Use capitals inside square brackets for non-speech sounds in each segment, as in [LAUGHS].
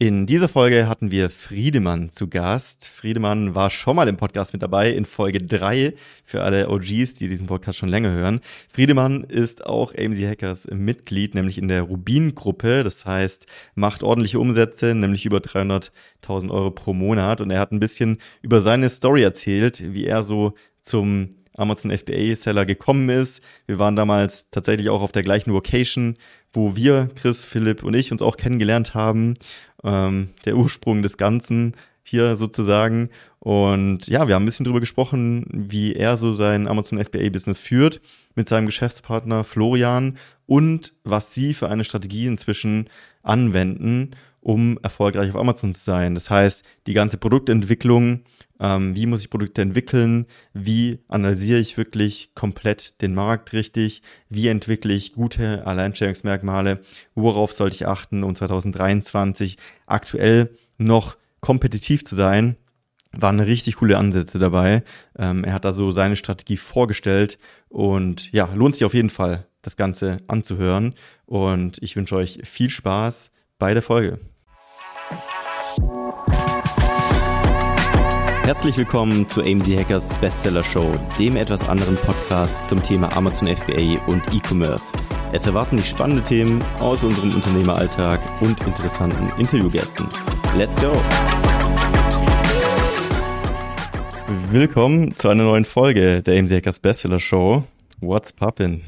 In dieser Folge hatten wir Friedemann zu Gast. Friedemann war schon mal im Podcast mit dabei in Folge 3 für alle OGs, die diesen Podcast schon länger hören. Friedemann ist auch AMC Hackers Mitglied, nämlich in der Rubin-Gruppe. Das heißt, macht ordentliche Umsätze, nämlich über 300.000 Euro pro Monat. Und er hat ein bisschen über seine Story erzählt, wie er so zum Amazon FBA Seller gekommen ist. Wir waren damals tatsächlich auch auf der gleichen Location, wo wir, Chris, Philipp und ich uns auch kennengelernt haben. Ähm, der Ursprung des Ganzen hier sozusagen. Und ja, wir haben ein bisschen drüber gesprochen, wie er so sein Amazon FBA Business führt mit seinem Geschäftspartner Florian und was sie für eine Strategie inzwischen anwenden, um erfolgreich auf Amazon zu sein. Das heißt, die ganze Produktentwicklung, ähm, wie muss ich Produkte entwickeln, wie analysiere ich wirklich komplett den Markt richtig, wie entwickle ich gute Alleinstellungsmerkmale, worauf sollte ich achten, um 2023 aktuell noch kompetitiv zu sein waren richtig coole Ansätze dabei. Ähm, er hat da so seine Strategie vorgestellt und ja, lohnt sich auf jeden Fall, das Ganze anzuhören. Und ich wünsche euch viel Spaß bei der Folge. Herzlich willkommen zu AMZ Hackers Bestseller Show, dem etwas anderen Podcast zum Thema Amazon FBA und E-Commerce. Es erwarten dich spannende Themen aus unserem Unternehmeralltag und interessanten Interviewgästen. Let's go! Willkommen zu einer neuen Folge der AMZ Hackers Bestseller Show. What's poppin'?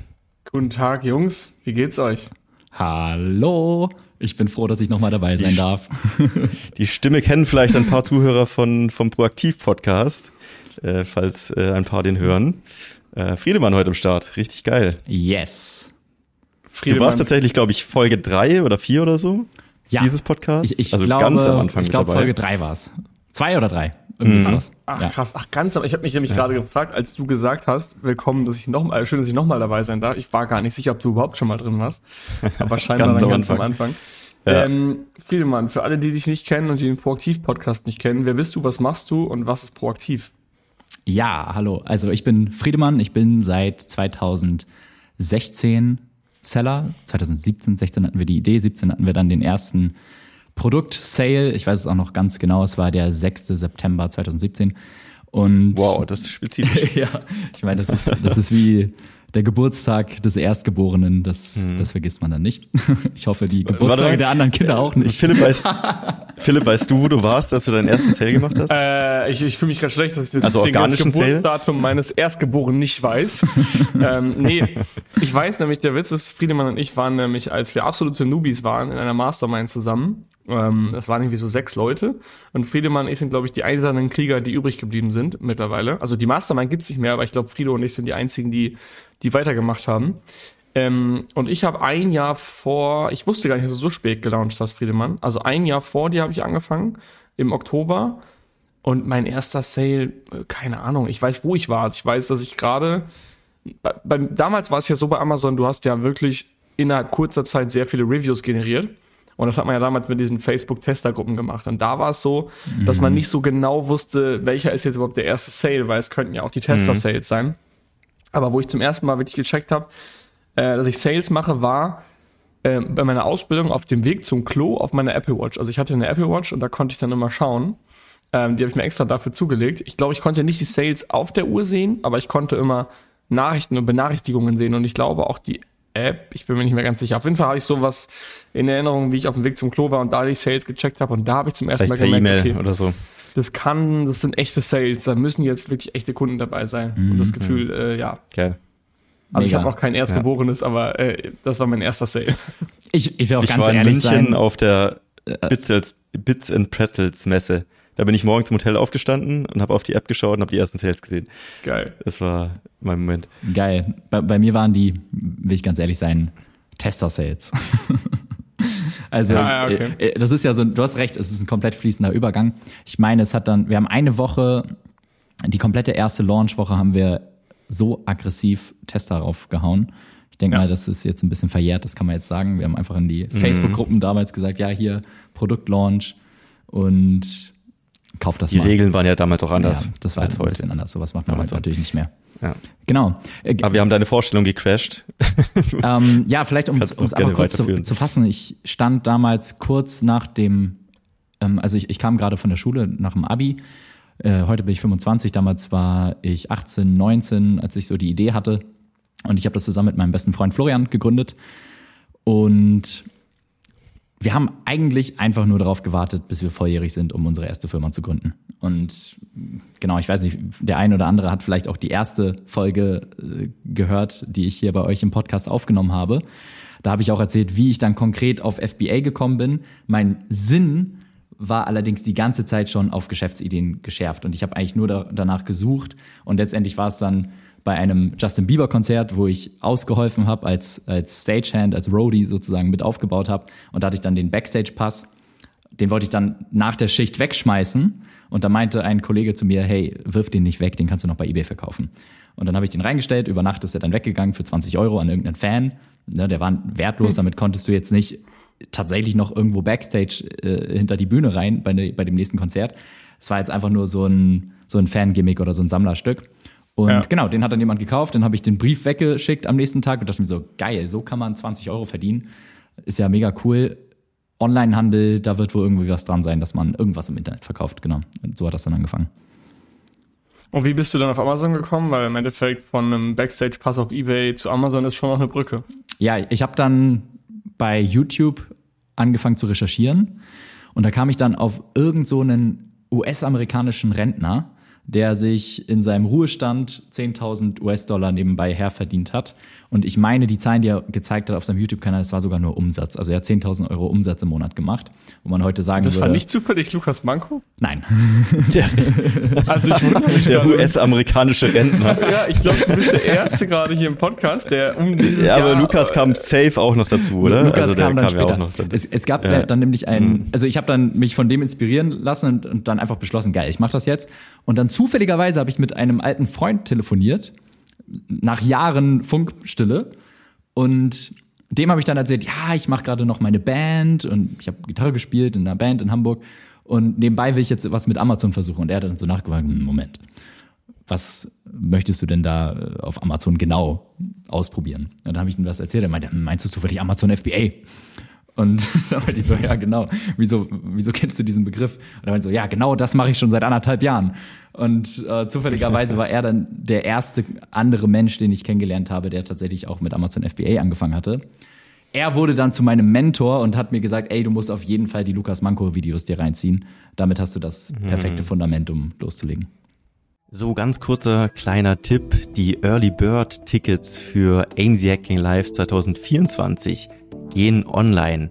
Guten Tag, Jungs. Wie geht's euch? Hallo. Ich bin froh, dass ich nochmal dabei sein die darf. [LAUGHS] Die Stimme kennen vielleicht ein paar Zuhörer von, vom Proaktiv-Podcast, äh, falls äh, ein paar den hören. Äh, Friedemann heute im Start, richtig geil. Yes. Friedemann. Du warst tatsächlich, glaube ich, Folge drei oder vier oder so ja. dieses Podcast. Ich, ich also glaube, ganz am Anfang Ich glaube, Folge drei war's. Zwei oder drei. Irgendwie mhm. Ach ja. krass, ach ganz, aber ich habe mich nämlich ja. gerade gefragt, als du gesagt hast, willkommen, dass ich noch mal, schön, dass ich nochmal dabei sein darf. Ich war gar nicht sicher, ob du überhaupt schon mal drin warst, aber [LAUGHS] scheinbar ganz dann ganz am Anfang. Ja. Ähm, Friedemann, für alle, die dich nicht kennen und die den Proaktiv-Podcast nicht kennen, wer bist du, was machst du und was ist Proaktiv? Ja, hallo. Also ich bin Friedemann, ich bin seit 2016 Seller. 2017, 16 hatten wir die Idee, 17 hatten wir dann den ersten Produkt-Sale. Ich weiß es auch noch ganz genau, es war der 6. September 2017. Und wow, das ist spezifisch. [LAUGHS] ja, ich meine, das ist, das ist wie der Geburtstag des Erstgeborenen, das, mhm. das vergisst man dann nicht. [LAUGHS] Ich hoffe, die Geburtstage der anderen Kinder auch nicht. Philipp, weißt, [LAUGHS] Philipp, weißt du, wo du warst, als du deinen ersten Sale gemacht hast? Äh, ich ich fühle mich gerade schlecht, dass ich das also organischen Geburtsdatum Sale? meines Erstgeborenen nicht weiß. [LAUGHS] ähm, nee, ich weiß nämlich, der Witz ist, Friedemann und ich waren nämlich, als wir absolute Newbies waren, in einer Mastermind zusammen. Ähm, das waren irgendwie so sechs Leute. Und Friedemann und ich sind, glaube ich, die einzelnen Krieger, die übrig geblieben sind mittlerweile. Also die Mastermind gibt's nicht mehr, aber ich glaube, Friedo und ich sind die einzigen, die die weitergemacht haben. Ähm, und ich habe ein Jahr vor, ich wusste gar nicht, dass du so spät gelauncht hast, Friedemann. Also ein Jahr vor dir habe ich angefangen, im Oktober. Und mein erster Sale, äh, keine Ahnung, ich weiß, wo ich war. Ich weiß, dass ich gerade, damals war es ja so bei Amazon, du hast ja wirklich innerhalb kurzer Zeit sehr viele Reviews generiert. Und das hat man ja damals mit diesen Facebook-Testergruppen gemacht. Und da war es so, mhm. dass man nicht so genau wusste, welcher ist jetzt überhaupt der erste Sale, weil es könnten ja auch die Tester-Sales mhm. sein. Aber wo ich zum ersten Mal wirklich gecheckt habe, äh, dass ich Sales mache, war äh, bei meiner Ausbildung auf dem Weg zum Klo auf meiner Apple Watch. Also ich hatte eine Apple Watch und da konnte ich dann immer schauen. Ähm, die habe ich mir extra dafür zugelegt. Ich glaube, ich konnte nicht die Sales auf der Uhr sehen, aber ich konnte immer Nachrichten und Benachrichtigungen sehen. Und ich glaube auch die App, ich bin mir nicht mehr ganz sicher. Auf jeden Fall habe ich sowas in Erinnerung, wie ich auf dem Weg zum Klo war und da die Sales gecheckt habe. Und da habe ich zum ersten Vielleicht Mal gemerkt, okay, oder so das kann, das sind echte Sales, da müssen jetzt wirklich echte Kunden dabei sein. Mhm. Und das mhm. Gefühl, äh, ja. Geil. Also Mega. ich habe auch kein Erstgeborenes, ja. aber äh, das war mein erster Sale. Ich, ich will auch ich ganz war in ehrlich München sein. auf der äh, Bits, Bits and Pretzels Messe. Da bin ich morgens im Hotel aufgestanden und habe auf die App geschaut und habe die ersten Sales gesehen. Geil. Das war mein Moment. Geil. Bei, bei mir waren die, will ich ganz ehrlich sein, Tester-Sales. [LAUGHS] Also ah, ja, okay. Äh, das ist ja so, du hast recht, es ist ein komplett fließender Übergang. Ich meine, es hat dann, wir haben eine Woche, die komplette erste Launchwoche haben wir so aggressiv Tester raufgehauen. Ich denke ja. mal, das ist jetzt ein bisschen verjährt, das kann man jetzt sagen. Wir haben einfach in die mhm. Facebook-Gruppen damals gesagt, ja, hier Produktlaunch und kauft das die mal. Die Regeln waren ja damals auch anders. Ja, das war halt ein bisschen anders. Sowas macht man heute natürlich nicht mehr. Ja. Genau. Äh, Aber wir haben deine Vorstellung gecrashed. [LAUGHS] ähm, ja, vielleicht um es einfach kurz zu, zu, fassen. Ich stand damals kurz nach dem Ähm, also ich, ich kam gerade von der Schule nach dem Abi. Äh, heute bin ich 25, damals war ich 18, 19, als ich so die Idee hatte. Und ich habe das zusammen mit meinem besten Freund Florian gegründet. Und wir haben eigentlich einfach nur darauf gewartet, bis wir volljährig sind, um unsere erste Firma zu gründen. Und genau, ich weiß nicht, der eine oder andere hat vielleicht auch die erste Folge äh, gehört, die ich hier bei euch im Podcast aufgenommen habe. Da habe ich auch erzählt, wie ich dann konkret auf FBA gekommen bin. Mein Sinn war allerdings die ganze Zeit schon auf Geschäftsideen geschärft und ich habe eigentlich nur da, danach gesucht und letztendlich war es dann bei einem Justin Bieber Konzert, wo ich ausgeholfen habe als als Stagehand, als Roadie sozusagen mit aufgebaut habe und da hatte ich dann den Backstage Pass. Den wollte ich dann nach der Schicht wegschmeißen und da meinte ein Kollege zu mir, hey, wirf den nicht weg, den kannst du noch bei eBay verkaufen. Und dann habe ich den reingestellt, über Nacht ist er dann weggegangen für 20 Euro an irgendeinen Fan. Ne, der war wertlos, damit konntest du jetzt nicht tatsächlich noch irgendwo Backstage äh, hinter die Bühne rein bei, ne, bei dem nächsten Konzert. Es war jetzt einfach nur so ein, so ein Fangimmick oder so ein Sammlerstück. Und ja. genau, den hat dann jemand gekauft, dann habe ich den Brief weggeschickt am nächsten Tag und dachte mir so, geil, so kann man 20 Euro verdienen. Ist ja mega cool. Onlinehandel, da wird wohl irgendwie was dran sein, dass man irgendwas im Internet verkauft, genau. Und so hat das dann angefangen. Und wie bist du dann auf Amazon gekommen? Weil im Endeffekt von einem Backstage-Pass auf Ebay zu Amazon ist schon noch eine Brücke. Ja, ich habe dann bei YouTube angefangen zu recherchieren und da kam ich dann auf irgend so einen US-amerikanischen Rentner, der sich in seinem Ruhestand 10.000 US-Dollar nebenbei herverdient hat. Und ich meine, die Zahlen, die er gezeigt hat auf seinem YouTube-Kanal, das war sogar nur Umsatz. Also er hat 10.000 Euro Umsatz im Monat gemacht, wo man heute sagen das würde... Das war nicht zufällig Lukas Manko? Nein. Der, also ich der US-amerikanische Rentner. ja, ich glaube, du bist der Erste gerade hier im Podcast, der um dieses Ja, aber Jahr, Lukas kam safe auch noch dazu, oder? Lukas also kam dann kam später. Ja es, es, gab ja. dann nämlich ein... Mhm. Also ich habe dann mich von dem inspirieren lassen und, und dann einfach beschlossen, geil, ich mache das jetzt. Und dann zufälligerweise habe ich mit einem alten Freund telefoniert, nach Jahren Funkstille. Und dem habe ich dann erzählt, ja, ich mache gerade noch meine Band und ich habe Gitarre gespielt in einer Band in Hamburg. Und nebenbei will ich jetzt was mit Amazon versuchen. Und er hat dann so nachgefragt, hm, Moment, was möchtest du denn da äh, auf Amazon genau ausprobieren? Und dann habe ich ihm das erzählt. Er meinte, hm, meinst du zufällig Amazon FBA? Und [LAUGHS] da meinte ich so, ja, genau. Wieso, wieso kennst du diesen Begriff? Und er meinte so, ja, genau das mache ich schon seit anderthalb Jahren. Und äh, zufälligerweise war er dann der erste andere Mensch, den ich kennengelernt habe, der tatsächlich auch mit Amazon FBA angefangen hatte. Er wurde dann zu meinem Mentor und hat mir gesagt, ey, du musst auf jeden Fall die Lukas Manko Videos dir reinziehen. Damit hast du das mhm. perfekte Fundament, um loszulegen. So, ganz kurzer kleiner Tipp. Die Early Bird Tickets für AMZ Hacking Live 2024 gehen online.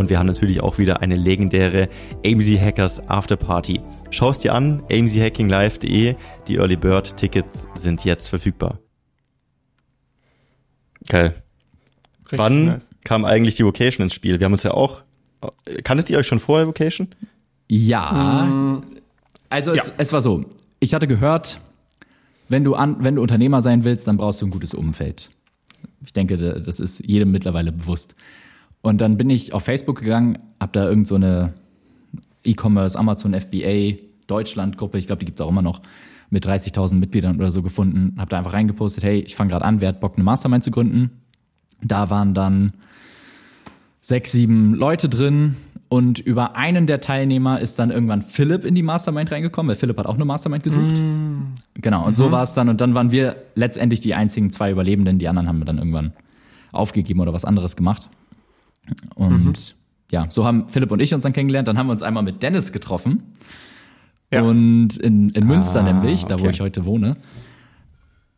wir haben natürlich auch wieder eine legendäre AMZ Hackers Afterparty. Schau es dir an, amzhackinglive.de. Die Early Bird Tickets sind jetzt verfügbar. Geil. Richtig Wann nice. kam eigentlich die Vocation ins Spiel? Wir haben uns ja auch. Kanntet ihr euch schon vor der Vocation? Ja. Hm. Also ja. Es, es war so. Ich hatte gehört, wenn du, an, wenn du Unternehmer sein willst, dann brauchst du ein gutes Umfeld. Ich denke, das ist jedem mittlerweile bewusst. Und dann bin ich auf Facebook gegangen, habe da irgend so eine E-Commerce, Amazon FBA, Deutschland Gruppe, ich glaube, die gibt's auch immer noch, mit 30.000 Mitgliedern oder so gefunden, habe da einfach reingepostet, hey, ich fange gerade an, wer hat Bock, eine Mastermind zu gründen? Da waren dann sechs, sieben Leute drin und über einen der Teilnehmer ist dann irgendwann Philipp in die Mastermind reingekommen, weil Philipp hat auch eine Mastermind gesucht. Mm. Genau, und mhm. so war es dann. Und dann waren wir letztendlich die einzigen zwei Überlebenden. Die anderen haben wir dann irgendwann aufgegeben oder was anderes gemacht. Und mhm. ja, so haben Philipp und ich uns dann kennengelernt. Dann haben wir uns einmal mit Dennis getroffen. Ja. Und in, in Münster ah, nämlich, da okay. wo ich heute wohne.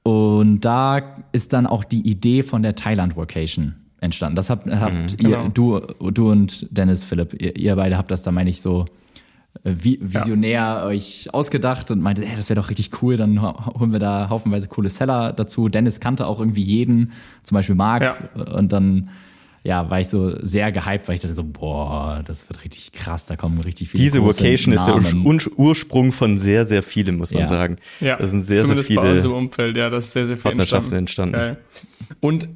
Und da ist dann auch die Idee von der Thailand Vocation entstanden. Das habt, habt mhm, genau. ihr, du, du und Dennis Philipp, ihr, ihr beide habt das da, meine ich, so äh, visionär ja. euch ausgedacht und meinte, hey, das wäre doch richtig cool, dann holen wir da haufenweise coole Seller dazu. Dennis kannte auch irgendwie jeden, zum Beispiel Marc. Ja. Und dann ja, war ich so sehr gehypt, weil ich dachte so, boah, das wird richtig krass, da kommen richtig viele Diese Vocation Namen. ist der Ursprung von sehr, sehr vielem, muss man ja. sagen. Ja, das sind sehr, sehr viele bei uns im Umfeld, ja, das ist sehr, sehr viel Partnerschaften entstanden. entstanden. Und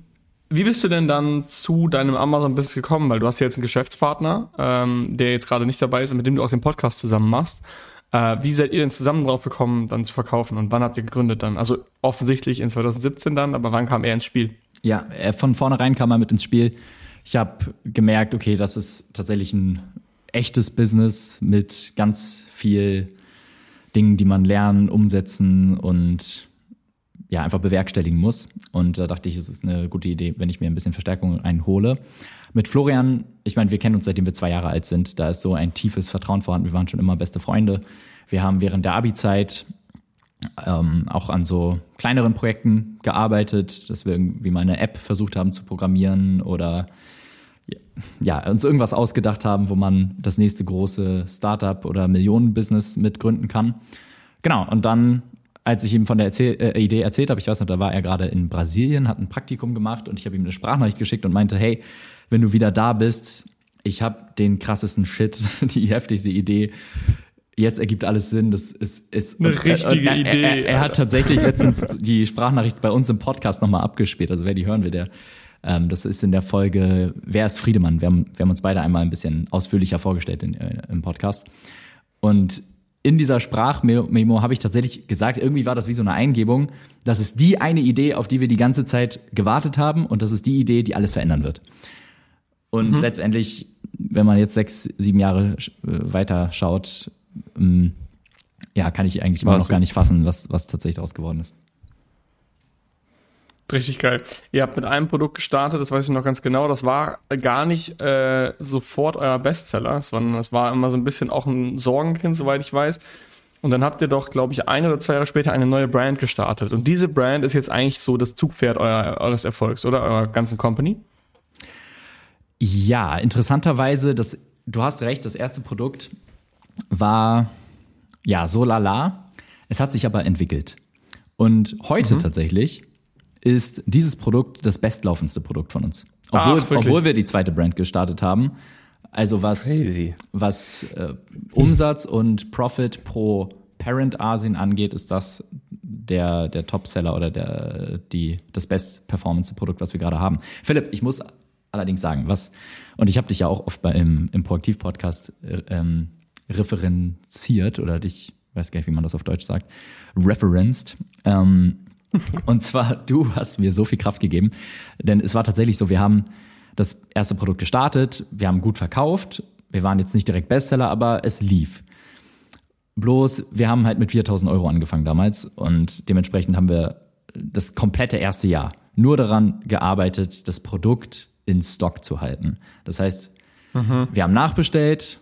wie bist du denn dann zu deinem Amazon-Business gekommen? Weil du hast ja jetzt einen Geschäftspartner, ähm, der jetzt gerade nicht dabei ist und mit dem du auch den Podcast zusammen machst. Äh, wie seid ihr denn zusammen drauf gekommen, dann zu verkaufen und wann habt ihr gegründet dann? Also offensichtlich in 2017 dann, aber wann kam er ins Spiel? Ja, von vornherein kam er mit ins Spiel. Ich habe gemerkt, okay, das ist tatsächlich ein echtes Business mit ganz viel Dingen, die man lernen, umsetzen und ja, einfach bewerkstelligen muss. Und da dachte ich, es ist eine gute Idee, wenn ich mir ein bisschen Verstärkung einhole. Mit Florian, ich meine, wir kennen uns seitdem wir zwei Jahre alt sind. Da ist so ein tiefes Vertrauen vorhanden. Wir waren schon immer beste Freunde. Wir haben während der Abi-Zeit ähm, auch an so kleineren Projekten gearbeitet, dass wir irgendwie mal eine App versucht haben zu programmieren oder ja, uns irgendwas ausgedacht haben, wo man das nächste große Startup oder Millionenbusiness mitgründen kann. Genau, und dann, als ich ihm von der Erzähl äh, Idee erzählt habe, ich weiß noch, da war er gerade in Brasilien, hat ein Praktikum gemacht und ich habe ihm eine Sprachnachricht geschickt und meinte, hey, wenn du wieder da bist, ich habe den krassesten Shit, [LAUGHS] die heftigste Idee. Jetzt ergibt alles Sinn. Das ist, ist eine richtige er, Idee. Er, er, er, hat tatsächlich [LAUGHS] letztens die Sprachnachricht bei uns im Podcast nochmal abgespielt. Also wer die hören will, der ähm, das ist in der Folge Wer ist Friedemann? Wir haben, wir haben uns beide einmal ein bisschen ausführlicher vorgestellt in, äh, im Podcast. Und in dieser Sprachmemo habe ich tatsächlich gesagt, irgendwie war das wie so eine Eingebung, das ist die eine Idee, auf die wir die ganze Zeit gewartet haben und das ist die Idee, die alles verändern wird. Und mhm. letztendlich, wenn man jetzt sechs, sieben Jahre äh, weiter schaut, ähm, ja, kann ich eigentlich immer noch gar nicht fassen, was, was tatsächlich daraus geworden ist. Richtig geil. Ihr habt mit einem Produkt gestartet, das weiß ich noch ganz genau. Das war gar nicht äh, sofort euer Bestseller, sondern das war immer so ein bisschen auch ein Sorgenkind, soweit ich weiß. Und dann habt ihr doch, glaube ich, ein oder zwei Jahre später eine neue Brand gestartet. Und diese Brand ist jetzt eigentlich so das Zugpferd euer, eures Erfolgs, oder? Eurer ganzen Company? Ja, interessanterweise, das, du hast recht, das erste Produkt war ja so lala. Es hat sich aber entwickelt. Und heute mhm. tatsächlich ist dieses Produkt das bestlaufendste Produkt von uns. Obwohl, Ach, obwohl wir die zweite Brand gestartet haben. Also was, was äh, Umsatz und Profit pro Parent Asien angeht, ist das der, der Top-Seller oder der, die, das best-performance-Produkt, was wir gerade haben. Philipp, ich muss allerdings sagen, was, und ich habe dich ja auch oft bei, im, im Proaktiv-Podcast äh, ähm, referenziert oder dich, weiß gar nicht, wie man das auf Deutsch sagt, referenced. Ähm, [LAUGHS] und zwar, du hast mir so viel Kraft gegeben, denn es war tatsächlich so, wir haben das erste Produkt gestartet, wir haben gut verkauft, wir waren jetzt nicht direkt Bestseller, aber es lief. Bloß, wir haben halt mit 4000 Euro angefangen damals und dementsprechend haben wir das komplette erste Jahr nur daran gearbeitet, das Produkt in Stock zu halten. Das heißt, mhm. wir haben nachbestellt,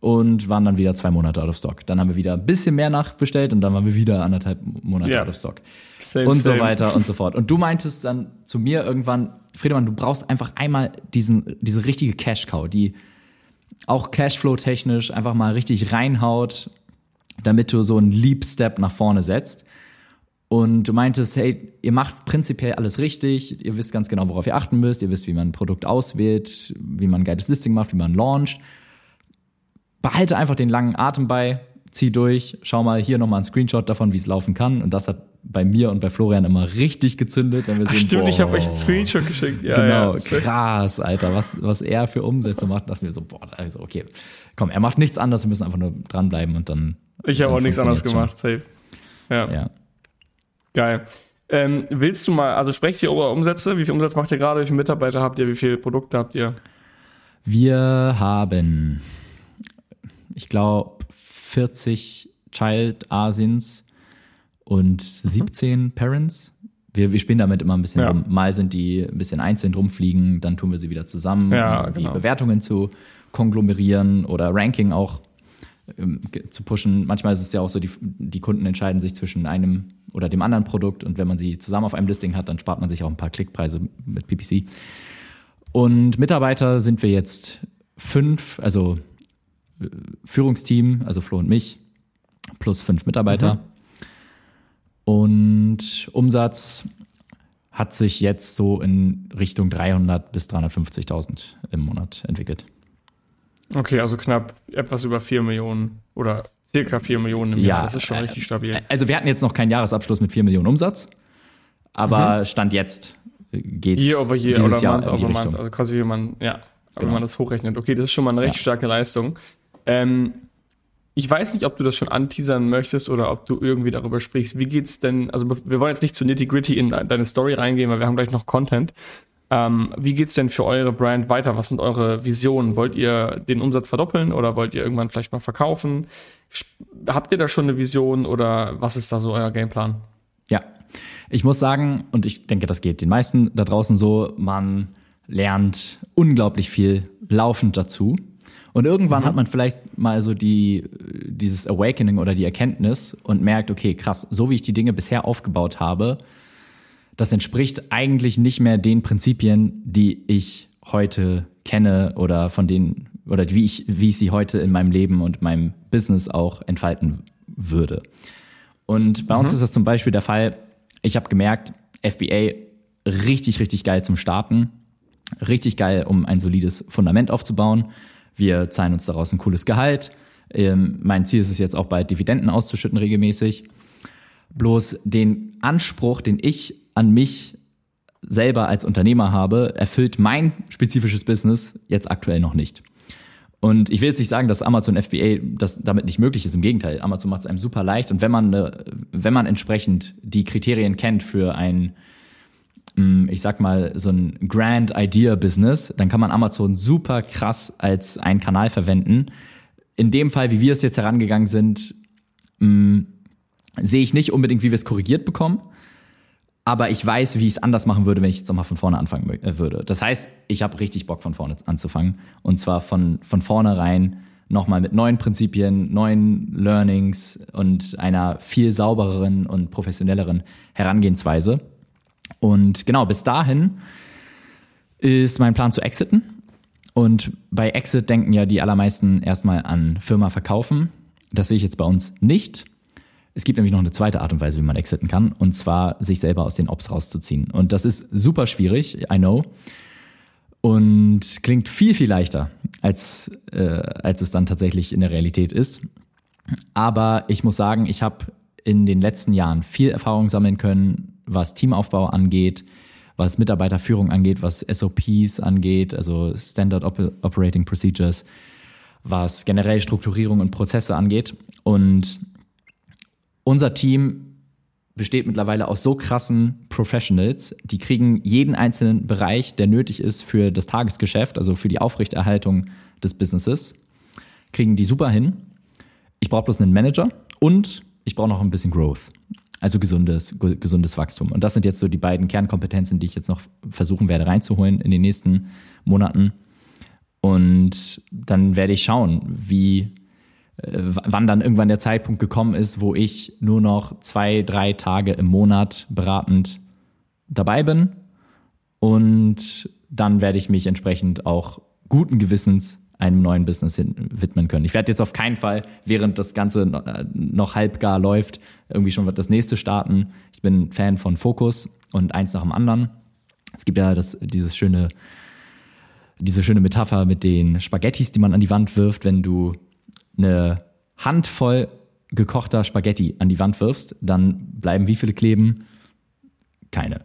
und waren dann wieder zwei Monate out of stock. Dann haben wir wieder ein bisschen mehr nachbestellt und dann waren wir wieder anderthalb Monate yeah. out of stock. Same, und same. so weiter und so [LAUGHS] fort. Und du meintest dann zu mir irgendwann, Friedemann, du brauchst einfach einmal diesen, diese richtige Cash-Cow, die auch Cashflow-technisch einfach mal richtig reinhaut, damit du so einen Leap-Step nach vorne setzt. Und du meintest, hey, ihr macht prinzipiell alles richtig, ihr wisst ganz genau, worauf ihr achten müsst, ihr wisst, wie man ein Produkt auswählt, wie man ein geiles Listing macht, wie man launcht behalte einfach den langen Atem bei, zieh durch, schau mal hier nochmal ein Screenshot davon, wie es laufen kann. Und das hat bei mir und bei Florian immer richtig gezündet, wenn wir sehen, Ach, stimmt, boah, ich habe euch einen Screenshot geschickt. Ja, genau, ja, krass, Alter, was, was er für Umsätze macht, dachte mir so, boah, also okay, komm, er macht nichts anderes, wir müssen einfach nur dranbleiben und dann. Ich habe auch nichts anderes gemacht, safe. Ja. ja. Geil. Ähm, willst du mal, also sprecht ihr über Umsätze? Wie viel Umsatz macht ihr gerade? Wie viele Mitarbeiter habt ihr? Wie viele Produkte habt ihr? Wir haben ich glaube, 40 Child Asins und 17 mhm. Parents. Wir, wir spielen damit immer ein bisschen ja. rum. Mal sind die ein bisschen einzeln rumfliegen, dann tun wir sie wieder zusammen, ja, um genau. Bewertungen zu konglomerieren oder Ranking auch ähm, zu pushen. Manchmal ist es ja auch so, die, die Kunden entscheiden sich zwischen einem oder dem anderen Produkt und wenn man sie zusammen auf einem Listing hat, dann spart man sich auch ein paar Klickpreise mit PPC. Und Mitarbeiter sind wir jetzt fünf, also Führungsteam, also Flo und mich, plus fünf Mitarbeiter. Mhm. Und Umsatz hat sich jetzt so in Richtung 300 bis 350.000 im Monat entwickelt. Okay, also knapp etwas über 4 Millionen oder circa 4 Millionen im ja, Jahr. Das ist schon äh, richtig stabil. Also wir hatten jetzt noch keinen Jahresabschluss mit 4 Millionen Umsatz, aber mhm. Stand jetzt geht es dieses oder Jahr in die Richtung. Month, also quasi wie man, ja, genau. wenn man das hochrechnet. Okay, das ist schon mal eine recht ja. starke Leistung. Ähm, ich weiß nicht, ob du das schon anteasern möchtest oder ob du irgendwie darüber sprichst. Wie geht's denn? Also wir wollen jetzt nicht zu nitty gritty in deine Story reingehen, weil wir haben gleich noch Content. Ähm, wie geht's denn für eure Brand weiter? Was sind eure Visionen? Wollt ihr den Umsatz verdoppeln oder wollt ihr irgendwann vielleicht mal verkaufen? Habt ihr da schon eine Vision oder was ist da so euer Gameplan? Ja, ich muss sagen, und ich denke, das geht den meisten da draußen so, man lernt unglaublich viel laufend dazu. Und irgendwann mhm. hat man vielleicht mal so die, dieses Awakening oder die Erkenntnis und merkt, okay, krass, so wie ich die Dinge bisher aufgebaut habe, das entspricht eigentlich nicht mehr den Prinzipien, die ich heute kenne oder von denen, oder wie ich, wie ich sie heute in meinem Leben und meinem Business auch entfalten würde. Und bei mhm. uns ist das zum Beispiel der Fall, ich habe gemerkt, FBA richtig, richtig geil zum Starten, richtig geil, um ein solides Fundament aufzubauen. Wir zahlen uns daraus ein cooles Gehalt. Ähm, mein Ziel ist es jetzt auch bald, Dividenden auszuschütten regelmäßig. Bloß den Anspruch, den ich an mich selber als Unternehmer habe, erfüllt mein spezifisches Business jetzt aktuell noch nicht. Und ich will jetzt nicht sagen, dass Amazon FBA das damit nicht möglich ist. Im Gegenteil, Amazon macht es einem super leicht. Und wenn man, wenn man entsprechend die Kriterien kennt für ein, ich sag mal, so ein Grand Idea Business, dann kann man Amazon super krass als einen Kanal verwenden. In dem Fall, wie wir es jetzt herangegangen sind, mm, sehe ich nicht unbedingt, wie wir es korrigiert bekommen aber ich weiß, wie ich es anders machen würde, wenn ich jetzt nochmal von vorne anfangen äh, würde. Das heißt, ich habe richtig Bock von vorne anzufangen und zwar von, von vornherein nochmal mit neuen Prinzipien, neuen Learnings und einer viel saubereren und professionelleren Herangehensweise. Und genau, bis dahin ist mein Plan zu exiten. Und bei Exit denken ja die allermeisten erstmal an Firma verkaufen. Das sehe ich jetzt bei uns nicht. Es gibt nämlich noch eine zweite Art und Weise, wie man exiten kann, und zwar sich selber aus den Ops rauszuziehen. Und das ist super schwierig, I know. Und klingt viel, viel leichter, als, äh, als es dann tatsächlich in der Realität ist. Aber ich muss sagen, ich habe in den letzten Jahren viel Erfahrung sammeln können, was Teamaufbau angeht, was Mitarbeiterführung angeht, was SOPs angeht, also Standard Operating Procedures, was generell Strukturierung und Prozesse angeht. Und unser Team besteht mittlerweile aus so krassen Professionals, die kriegen jeden einzelnen Bereich, der nötig ist für das Tagesgeschäft, also für die Aufrechterhaltung des Businesses, kriegen die super hin. Ich brauche bloß einen Manager und ich brauche noch ein bisschen Growth, also gesundes, gesundes Wachstum. Und das sind jetzt so die beiden Kernkompetenzen, die ich jetzt noch versuchen werde reinzuholen in den nächsten Monaten. Und dann werde ich schauen, wie äh, wann dann irgendwann der Zeitpunkt gekommen ist, wo ich nur noch zwei, drei Tage im Monat beratend dabei bin. Und dann werde ich mich entsprechend auch guten Gewissens einem neuen Business widmen können. Ich werde jetzt auf keinen Fall, während das Ganze äh, noch halbgar läuft, irgendwie schon das nächste starten. Ich bin Fan von Fokus und eins nach dem anderen. Es gibt ja das, dieses schöne, diese schöne Metapher mit den Spaghettis, die man an die Wand wirft, wenn du eine Handvoll gekochter Spaghetti an die Wand wirfst, dann bleiben wie viele kleben? Keine.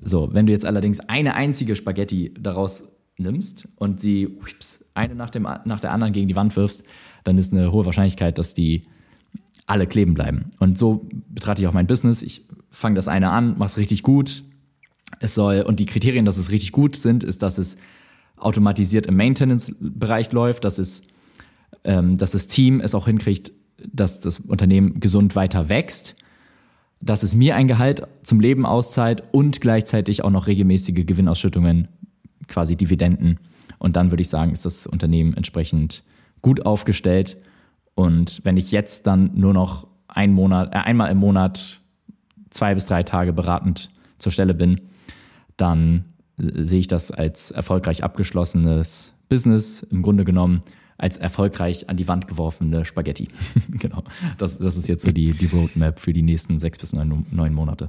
So, wenn du jetzt allerdings eine einzige Spaghetti daraus nimmst und sie whips, eine nach, dem, nach der anderen gegen die Wand wirfst, dann ist eine hohe Wahrscheinlichkeit, dass die alle kleben bleiben. Und so betrachte ich auch mein Business. Ich fange das eine an, mache es richtig gut. Es soll, und die Kriterien, dass es richtig gut sind, ist, dass es automatisiert im Maintenance-Bereich läuft, dass es ähm, dass das Team es auch hinkriegt, dass das Unternehmen gesund weiter wächst, dass es mir ein Gehalt zum Leben auszahlt und gleichzeitig auch noch regelmäßige Gewinnausschüttungen, quasi Dividenden. Und dann würde ich sagen, ist das Unternehmen entsprechend gut aufgestellt. Und wenn ich jetzt dann nur noch ein Monat, äh, einmal im Monat zwei bis drei Tage beratend zur Stelle bin, dann sehe ich das als erfolgreich abgeschlossenes Business im Grunde genommen als erfolgreich an die Wand geworfene Spaghetti. [LAUGHS] genau. Das, das ist jetzt so die, die Roadmap für die nächsten sechs bis neun, neun Monate.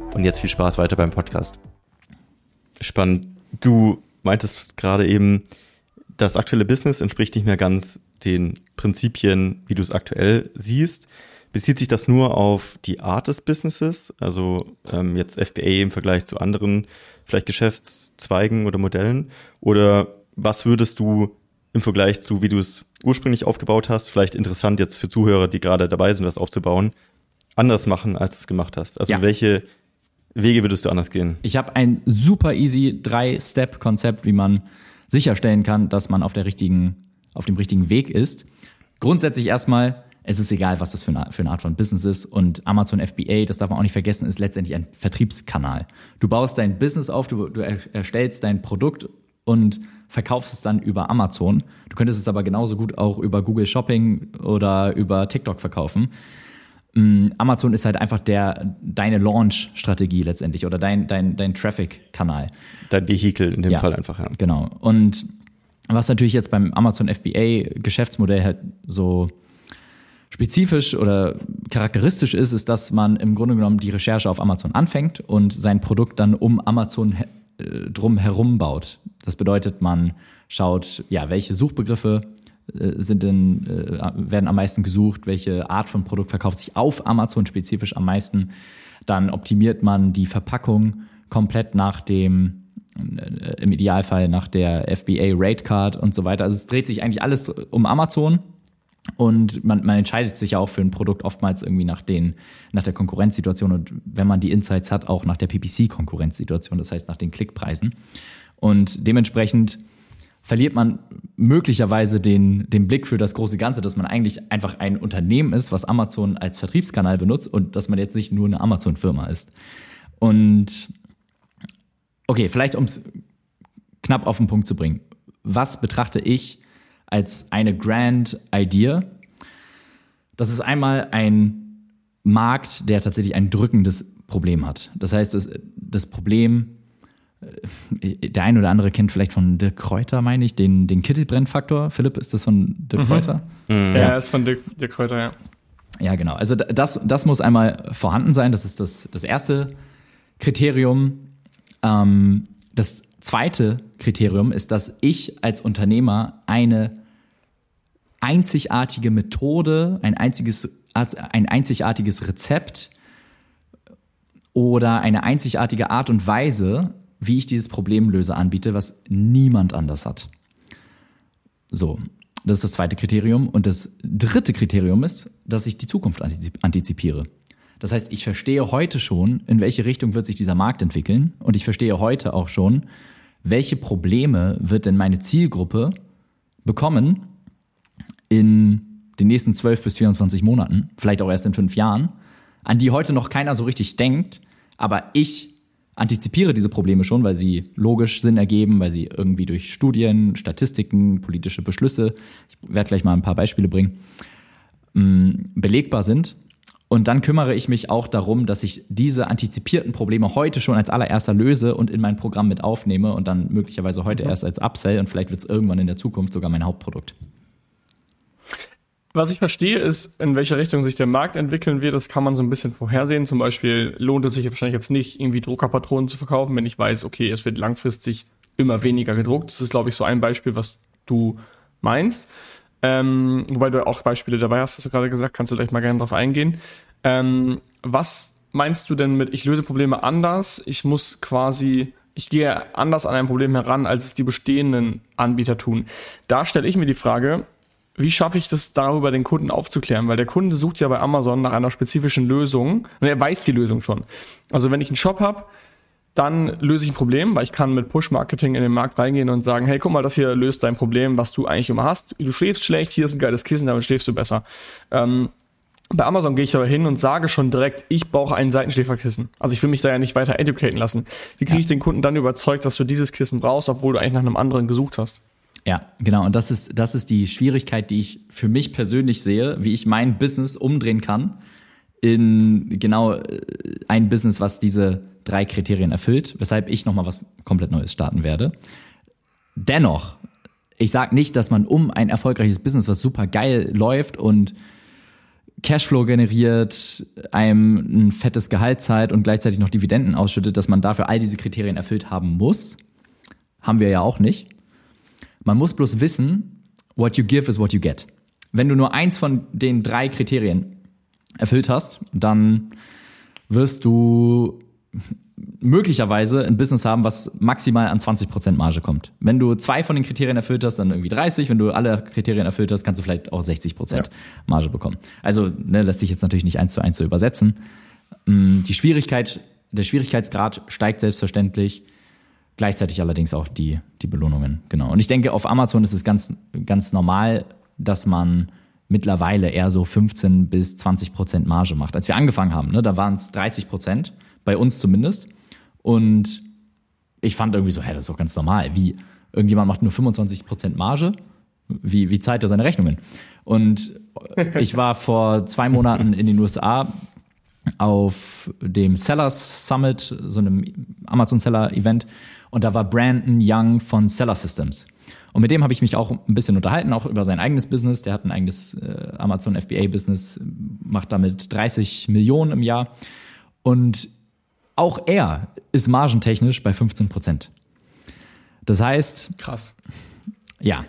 und jetzt viel Spaß weiter beim Podcast. Spannend. Du meintest gerade eben, das aktuelle Business entspricht nicht mehr ganz den Prinzipien, wie du es aktuell siehst. Bezieht sich das nur auf die Art des Businesses, also ähm, jetzt FBA im Vergleich zu anderen vielleicht Geschäftszweigen oder Modellen? Oder was würdest du im Vergleich zu, wie du es ursprünglich aufgebaut hast, vielleicht interessant jetzt für Zuhörer, die gerade dabei sind, das aufzubauen, anders machen, als du es gemacht hast? Also ja. welche Wege würdest du anders gehen? Ich habe ein super easy Drei-Step-Konzept, wie man sicherstellen kann, dass man auf der richtigen, auf dem richtigen Weg ist. Grundsätzlich erstmal, es ist egal, was das für eine, für eine Art von Business ist. Und Amazon FBA, das darf man auch nicht vergessen, ist letztendlich ein Vertriebskanal. Du baust dein Business auf, du, du erstellst dein Produkt und verkaufst es dann über Amazon. Du könntest es aber genauso gut auch über Google Shopping oder über TikTok verkaufen. Mm, Amazon ist halt einfach der, deine Launch-Strategie letztendlich oder dein, dein, dein Traffic-Kanal. Dein Vehikel in dem ja, Fall einfach, ja. Genau. Und was natürlich jetzt beim Amazon FBA-Geschäftsmodell halt so spezifisch oder charakteristisch ist, ist, dass man im Grunde genommen die Recherche auf Amazon anfängt und sein Produkt dann um Amazon äh, drum herum baut. Das bedeutet, man schaut, ja, welche Suchbegriffe sind denn, äh, werden am meisten gesucht, welche Art von Produkt verkauft sich auf Amazon spezifisch am meisten. Dann optimiert man die Verpackung komplett nach dem, äh, im Idealfall nach der FBA Rate Card und so weiter. Also es dreht sich eigentlich alles um Amazon. Und man, man entscheidet sich ja auch für ein Produkt oftmals irgendwie nach, den, nach der Konkurrenzsituation und wenn man die Insights hat, auch nach der PPC-Konkurrenzsituation, das heißt nach den Klickpreisen. Und dementsprechend verliert man möglicherweise den, den Blick für das große Ganze, dass man eigentlich einfach ein Unternehmen ist, was Amazon als Vertriebskanal benutzt und dass man jetzt nicht nur eine Amazon-Firma ist. Und okay, vielleicht um es knapp auf den Punkt zu bringen. Was betrachte ich als eine Grand Idea? Das ist einmal ein Markt, der tatsächlich ein drückendes Problem hat. Das heißt, das, das Problem der ein oder andere kennt vielleicht von Dirk Kräuter, meine ich, den, den Kittelbrennfaktor. Philipp, ist das von Dirk mhm. Kräuter? Mhm. Ja, ist von Dirk, Dirk Kräuter, ja. Ja, genau. Also das, das muss einmal vorhanden sein. Das ist das, das erste Kriterium. Ähm, das zweite Kriterium ist, dass ich als Unternehmer eine einzigartige Methode, ein, einziges, ein einzigartiges Rezept oder eine einzigartige Art und Weise wie ich dieses Problem löse, anbiete, was niemand anders hat. So, das ist das zweite Kriterium. Und das dritte Kriterium ist, dass ich die Zukunft antizipiere. Das heißt, ich verstehe heute schon, in welche Richtung wird sich dieser Markt entwickeln. Und ich verstehe heute auch schon, welche Probleme wird denn meine Zielgruppe bekommen in den nächsten 12 bis 24 Monaten, vielleicht auch erst in fünf Jahren, an die heute noch keiner so richtig denkt, aber ich antizipiere diese Probleme schon, weil sie logisch Sinn ergeben, weil sie irgendwie durch Studien, Statistiken, politische Beschlüsse, ich werde gleich mal ein paar Beispiele bringen, mm, belegbar sind. Und dann kümmere ich mich auch darum, dass ich diese antizipierten Probleme heute schon als allererster löse und in mein Programm mit aufnehme und dann möglicherweise heute mhm. erst als Upsell und vielleicht wird es irgendwann in der Zukunft sogar mein Hauptprodukt. Was ich verstehe, ist, in welche Richtung sich der Markt entwickeln wird. Das kann man so ein bisschen vorhersehen. Zum Beispiel lohnt es sich wahrscheinlich jetzt nicht, irgendwie Druckerpatronen zu verkaufen, wenn ich weiß, okay, es wird langfristig immer weniger gedruckt. Das ist, glaube ich, so ein Beispiel, was du meinst. Ähm, wobei du auch Beispiele dabei hast, hast du gerade gesagt, kannst du gleich mal gerne drauf eingehen. Ähm, was meinst du denn mit, ich löse Probleme anders, ich muss quasi, ich gehe anders an ein Problem heran, als es die bestehenden Anbieter tun? Da stelle ich mir die Frage, wie schaffe ich das darüber, den Kunden aufzuklären? Weil der Kunde sucht ja bei Amazon nach einer spezifischen Lösung und er weiß die Lösung schon. Also wenn ich einen Shop habe, dann löse ich ein Problem, weil ich kann mit Push-Marketing in den Markt reingehen und sagen, hey, guck mal, das hier löst dein Problem, was du eigentlich immer hast. Du schläfst schlecht, hier ist ein geiles Kissen, damit schläfst du besser. Ähm, bei Amazon gehe ich aber hin und sage schon direkt, ich brauche ein Seitenschläferkissen. Also ich will mich da ja nicht weiter educaten lassen. Wie kriege ja. ich den Kunden dann überzeugt, dass du dieses Kissen brauchst, obwohl du eigentlich nach einem anderen gesucht hast? Ja, genau. Und das ist, das ist die Schwierigkeit, die ich für mich persönlich sehe, wie ich mein Business umdrehen kann in genau äh, ein Business, was diese drei Kriterien erfüllt, weshalb ich nochmal was komplett Neues starten werde. Dennoch, ich sage nicht, dass man um ein erfolgreiches Business, was super geil läuft und Cashflow generiert, einem ein fettes Gehalt zahlt und gleichzeitig noch Dividenden ausschüttet, dass man dafür all diese Kriterien erfüllt haben muss. Haben wir ja auch nicht. Man muss bloß wissen, what you give is what you get. Wenn du nur eins von den drei Kriterien erfüllt hast, dann wirst du möglicherweise ein Business haben, was maximal an 20% Marge kommt. Wenn du zwei von den Kriterien erfüllt hast, dann irgendwie 30. Wenn du alle Kriterien erfüllt hast, kannst du vielleicht auch 60% ja. Marge bekommen. Also ne, lässt sich jetzt natürlich nicht eins zu eins so übersetzen. Mm, die Schwierigkeit, der Schwierigkeitsgrad steigt selbstverständlich. Gleichzeitig allerdings auch die, die Belohnungen. Genau. Und ich denke, auf Amazon ist es ganz, ganz normal, dass man mittlerweile eher so 15 bis 20 Prozent Marge macht. Als wir angefangen haben, ne, da waren es 30 Prozent, bei uns zumindest. Und ich fand irgendwie so, hä, das ist doch ganz normal. Wie, irgendjemand macht nur 25 Prozent Marge? Wie, wie zahlt er seine Rechnungen? Und ich war vor zwei Monaten in den USA auf dem Sellers Summit, so einem Amazon Seller Event. Und da war Brandon Young von Seller Systems. Und mit dem habe ich mich auch ein bisschen unterhalten, auch über sein eigenes Business. Der hat ein eigenes äh, Amazon FBA-Business, macht damit 30 Millionen im Jahr. Und auch er ist margentechnisch bei 15 Prozent. Das heißt. Krass. Ja.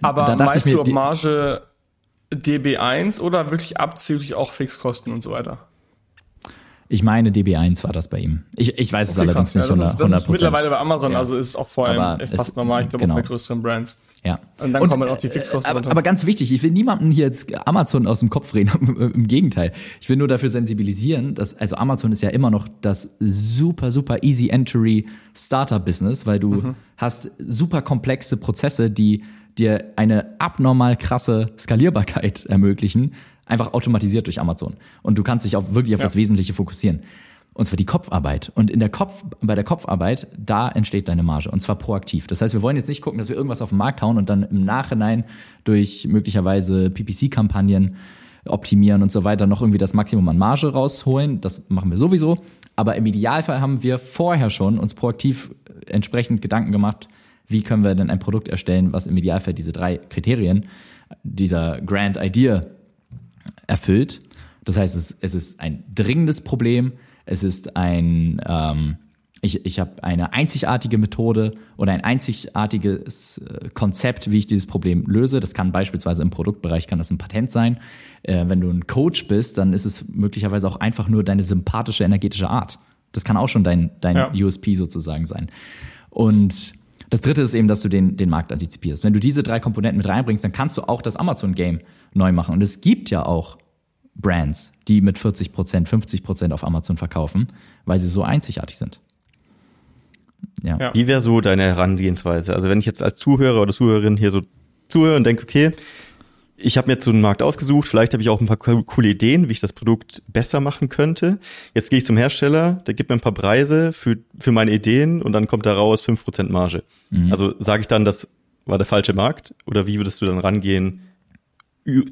Aber da meinst mir, du Marge DB1 oder wirklich abzüglich auch Fixkosten und so weiter? Ich meine, DB1 war das bei ihm. Ich, ich weiß okay, es allerdings krass. nicht ja, das 100%. Ist, das ist mittlerweile bei Amazon, ja. also ist auch vor allem aber fast normal, ich glaube genau. auch bei größeren Brands. Ja. Und dann und, kommen auch die Fixkosten aber, aber, ganz wichtig, ich will niemanden hier jetzt Amazon aus dem Kopf reden, [LAUGHS] im Gegenteil. Ich will nur dafür sensibilisieren, dass, also Amazon ist ja immer noch das super, super easy entry Startup-Business, weil du mhm. hast super komplexe Prozesse, die dir eine abnormal krasse Skalierbarkeit [LAUGHS] ermöglichen, einfach automatisiert durch Amazon. Und du kannst dich auch wirklich auf ja. das Wesentliche fokussieren. Und zwar die Kopfarbeit. Und in der Kopf, bei der Kopfarbeit, da entsteht deine Marge. Und zwar proaktiv. Das heißt, wir wollen jetzt nicht gucken, dass wir irgendwas auf den Markt hauen und dann im Nachhinein durch möglicherweise PPC-Kampagnen optimieren und so weiter noch irgendwie das Maximum an Marge rausholen. Das machen wir sowieso. Aber im Idealfall haben wir vorher schon uns proaktiv entsprechend Gedanken gemacht, wie können wir denn ein Produkt erstellen, was im Idealfall diese drei Kriterien dieser Grand Idea erfüllt. Das heißt, es, es ist ein dringendes Problem, es ist ein, ähm, ich, ich habe eine einzigartige Methode oder ein einzigartiges äh, Konzept, wie ich dieses Problem löse. Das kann beispielsweise im Produktbereich kann das ein Patent sein. Äh, wenn du ein Coach bist, dann ist es möglicherweise auch einfach nur deine sympathische, energetische Art. Das kann auch schon dein, dein ja. USP sozusagen sein. Und das dritte ist eben, dass du den, den Markt antizipierst. Wenn du diese drei Komponenten mit reinbringst, dann kannst du auch das Amazon-Game neu machen. Und es gibt ja auch Brands, die mit 40 Prozent, 50 Prozent auf Amazon verkaufen, weil sie so einzigartig sind. Ja. ja. Wie wäre so deine Herangehensweise? Also wenn ich jetzt als Zuhörer oder Zuhörerin hier so zuhöre und denke, okay, ich habe mir jetzt so einen Markt ausgesucht, vielleicht habe ich auch ein paar coole Ideen, wie ich das Produkt besser machen könnte. Jetzt gehe ich zum Hersteller, der gibt mir ein paar Preise für, für meine Ideen und dann kommt da raus 5% Marge. Mhm. Also sage ich dann, das war der falsche Markt oder wie würdest du dann rangehen,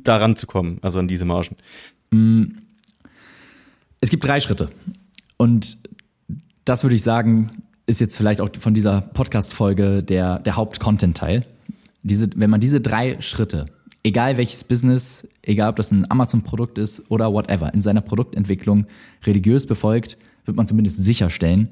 daran zu kommen, also an diese Margen? Mm, Es gibt drei Schritte. Und das würde ich sagen, ist jetzt vielleicht auch von dieser Podcast-Folge der, der Haupt-Content-Teil. Diese, wenn man diese drei Schritte, egal welches Business, egal ob das ein Amazon-Produkt ist oder whatever, in seiner Produktentwicklung religiös befolgt, wird man zumindest sicherstellen,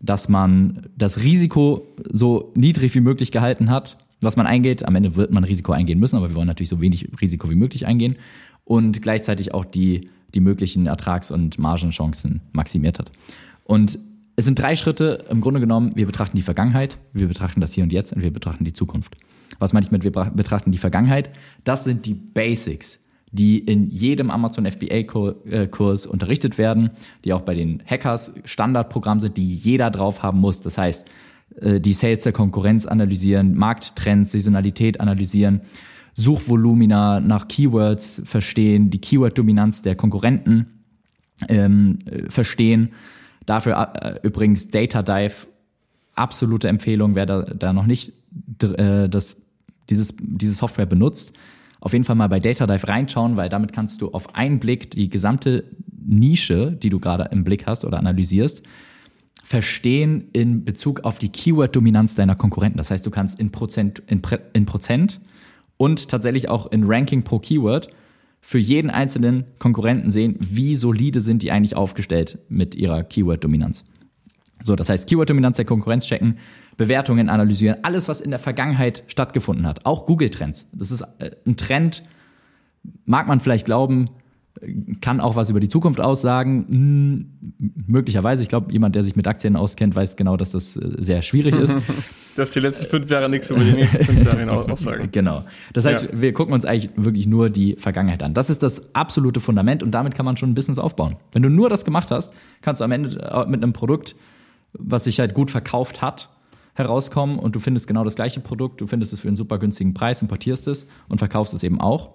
dass man das Risiko so niedrig wie möglich gehalten hat, was man eingeht. Am Ende wird man Risiko eingehen müssen, aber wir wollen natürlich so wenig Risiko wie möglich eingehen und gleichzeitig auch die, die möglichen Ertrags- und Margenchancen maximiert hat. Und es sind drei Schritte im Grunde genommen. Wir betrachten die Vergangenheit, wir betrachten das Hier und Jetzt und wir betrachten die Zukunft. Was meine ich mit wir betrachten die Vergangenheit? Das sind die Basics, die in jedem Amazon FBA-Kurs unterrichtet werden, die auch bei den Hackers Standardprogramm sind, die jeder drauf haben muss. Das heißt, äh, die Sales der Konkurrenz analysieren, Markttrends, Saisonalität analysieren, Suchvolumina nach Keywords verstehen, die Keyword-Dominanz der Konkurrenten ähm, äh, verstehen. Dafür äh, übrigens Data Dive, absolute Empfehlung, wer da, da noch nicht äh, das, dieses, diese Software benutzt. Auf jeden Fall mal bei Data Dive reinschauen, weil damit kannst du auf einen Blick die gesamte Nische, die du gerade im Blick hast oder analysierst, verstehen in Bezug auf die Keyword-Dominanz deiner Konkurrenten. Das heißt, du kannst in Prozent, in, in Prozent und tatsächlich auch in Ranking pro Keyword für jeden einzelnen Konkurrenten sehen, wie solide sind die eigentlich aufgestellt mit ihrer Keyword-Dominanz. So, das heißt, Keyword-Dominanz der Konkurrenz checken, Bewertungen analysieren, alles, was in der Vergangenheit stattgefunden hat. Auch Google-Trends. Das ist äh, ein Trend, mag man vielleicht glauben, kann auch was über die Zukunft aussagen. Hm, möglicherweise, ich glaube, jemand, der sich mit Aktien auskennt, weiß genau, dass das äh, sehr schwierig ist. [LAUGHS] dass die letzten fünf Jahre nichts über die nächsten fünf Jahre [LAUGHS] aussagen. Genau. Das heißt, ja. wir gucken uns eigentlich wirklich nur die Vergangenheit an. Das ist das absolute Fundament und damit kann man schon ein Business aufbauen. Wenn du nur das gemacht hast, kannst du am Ende äh, mit einem Produkt, was sich halt gut verkauft hat, herauskommen und du findest genau das gleiche Produkt, du findest es für einen super günstigen Preis, importierst es und verkaufst es eben auch.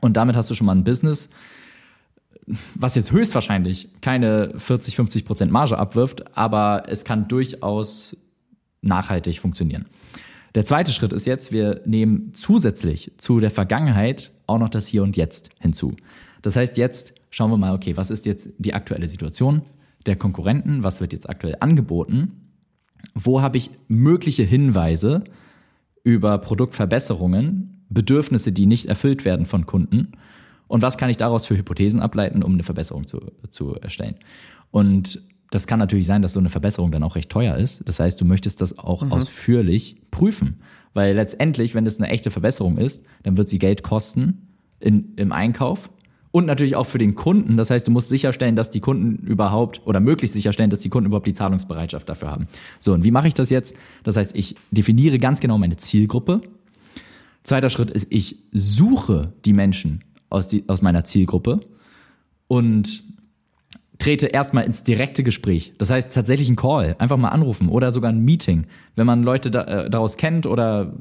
Und damit hast du schon mal ein Business, was jetzt höchstwahrscheinlich keine 40, 50 Prozent Marge abwirft, aber es kann durchaus nachhaltig funktionieren. Der zweite Schritt ist jetzt, wir nehmen zusätzlich zu der Vergangenheit auch noch das Hier und Jetzt hinzu. Das heißt, jetzt schauen wir mal, okay, was ist jetzt die aktuelle Situation der Konkurrenten? Was wird jetzt aktuell angeboten? Wo habe ich mögliche Hinweise über Produktverbesserungen, Bedürfnisse, die nicht erfüllt werden von Kunden? Und was kann ich daraus für Hypothesen ableiten, um eine Verbesserung zu, zu erstellen? Und das kann natürlich sein, dass so eine Verbesserung dann auch recht teuer ist. Das heißt, du möchtest das auch mhm. ausführlich prüfen. Weil letztendlich, wenn es eine echte Verbesserung ist, dann wird sie Geld kosten in, im Einkauf und natürlich auch für den Kunden. Das heißt, du musst sicherstellen, dass die Kunden überhaupt oder möglichst sicherstellen, dass die Kunden überhaupt die Zahlungsbereitschaft dafür haben. So, und wie mache ich das jetzt? Das heißt, ich definiere ganz genau meine Zielgruppe. Zweiter Schritt ist, ich suche die Menschen aus, die, aus meiner Zielgruppe und trete erstmal ins direkte Gespräch. Das heißt tatsächlich ein Call, einfach mal anrufen oder sogar ein Meeting. Wenn man Leute da, äh, daraus kennt oder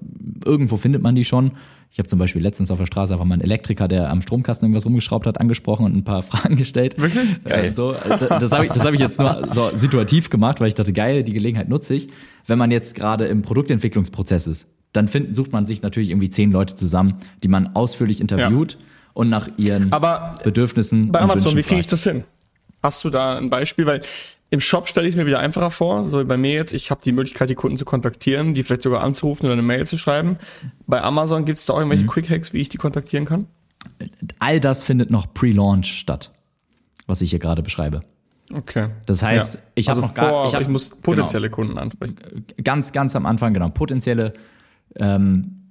irgendwo findet man die schon. Ich habe zum Beispiel letztens auf der Straße einfach mal einen Elektriker, der am Stromkasten irgendwas rumgeschraubt hat, angesprochen und ein paar [LAUGHS] Fragen gestellt. Wirklich? Äh, geil. Äh, so, das habe ich, das hab ich jetzt nur so situativ gemacht, weil ich dachte, geil, die Gelegenheit nutze ich. Wenn man jetzt gerade im Produktentwicklungsprozess ist, dann find, sucht man sich natürlich irgendwie zehn Leute zusammen, die man ausführlich interviewt. Ja und nach ihren Aber Bedürfnissen. Bei Amazon, wie kriege ich das hin? Hast du da ein Beispiel? Weil im Shop stelle ich es mir wieder einfacher vor. So bei mir jetzt, ich habe die Möglichkeit, die Kunden zu kontaktieren, die vielleicht sogar anzurufen oder eine Mail zu schreiben. Bei Amazon gibt es da auch irgendwelche mhm. Quick Hacks, wie ich die kontaktieren kann? All das findet noch pre-launch statt, was ich hier gerade beschreibe. Okay. Das heißt, ja. ich habe also noch gar, ich, hab, ich muss potenzielle genau, Kunden ansprechen. Ganz, ganz am Anfang genau potenzielle ähm,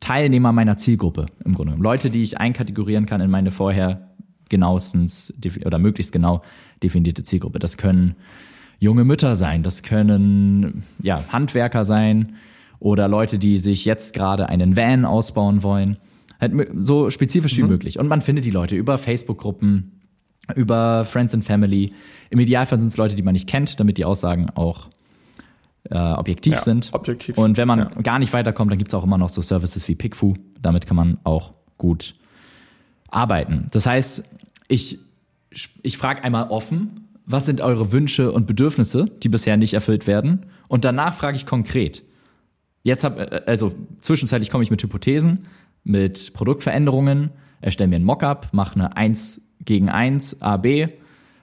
Teilnehmer meiner Zielgruppe im Grunde genommen. Leute, die ich einkategorieren kann in meine vorher genauestens oder möglichst genau definierte Zielgruppe. Das können junge Mütter sein, das können ja, Handwerker sein oder Leute, die sich jetzt gerade einen Van ausbauen wollen. Halt so spezifisch wie mhm. möglich. Und man findet die Leute über Facebook-Gruppen, über Friends and Family. Im Idealfall sind es Leute, die man nicht kennt, damit die Aussagen auch äh, objektiv ja, sind. Objektiv. Und wenn man ja. gar nicht weiterkommt, dann gibt es auch immer noch so Services wie PickFu. Damit kann man auch gut arbeiten. Das heißt, ich, ich frage einmal offen, was sind eure Wünsche und Bedürfnisse, die bisher nicht erfüllt werden? Und danach frage ich konkret. Jetzt habe äh, also zwischenzeitlich komme ich mit Hypothesen, mit Produktveränderungen, erstelle mir ein Mockup, mache eine 1 gegen 1 AB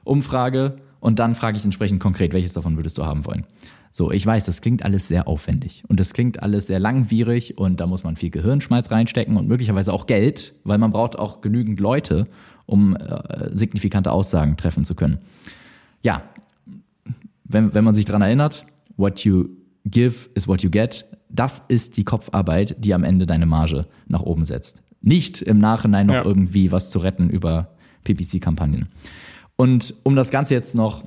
Umfrage und dann frage ich entsprechend konkret, welches davon würdest du haben wollen. So, ich weiß, das klingt alles sehr aufwendig und das klingt alles sehr langwierig und da muss man viel Gehirnschmalz reinstecken und möglicherweise auch Geld, weil man braucht auch genügend Leute, um äh, signifikante Aussagen treffen zu können. Ja, wenn, wenn man sich dran erinnert, what you give is what you get, das ist die Kopfarbeit, die am Ende deine Marge nach oben setzt. Nicht im Nachhinein noch ja. irgendwie was zu retten über PPC-Kampagnen. Und um das Ganze jetzt noch,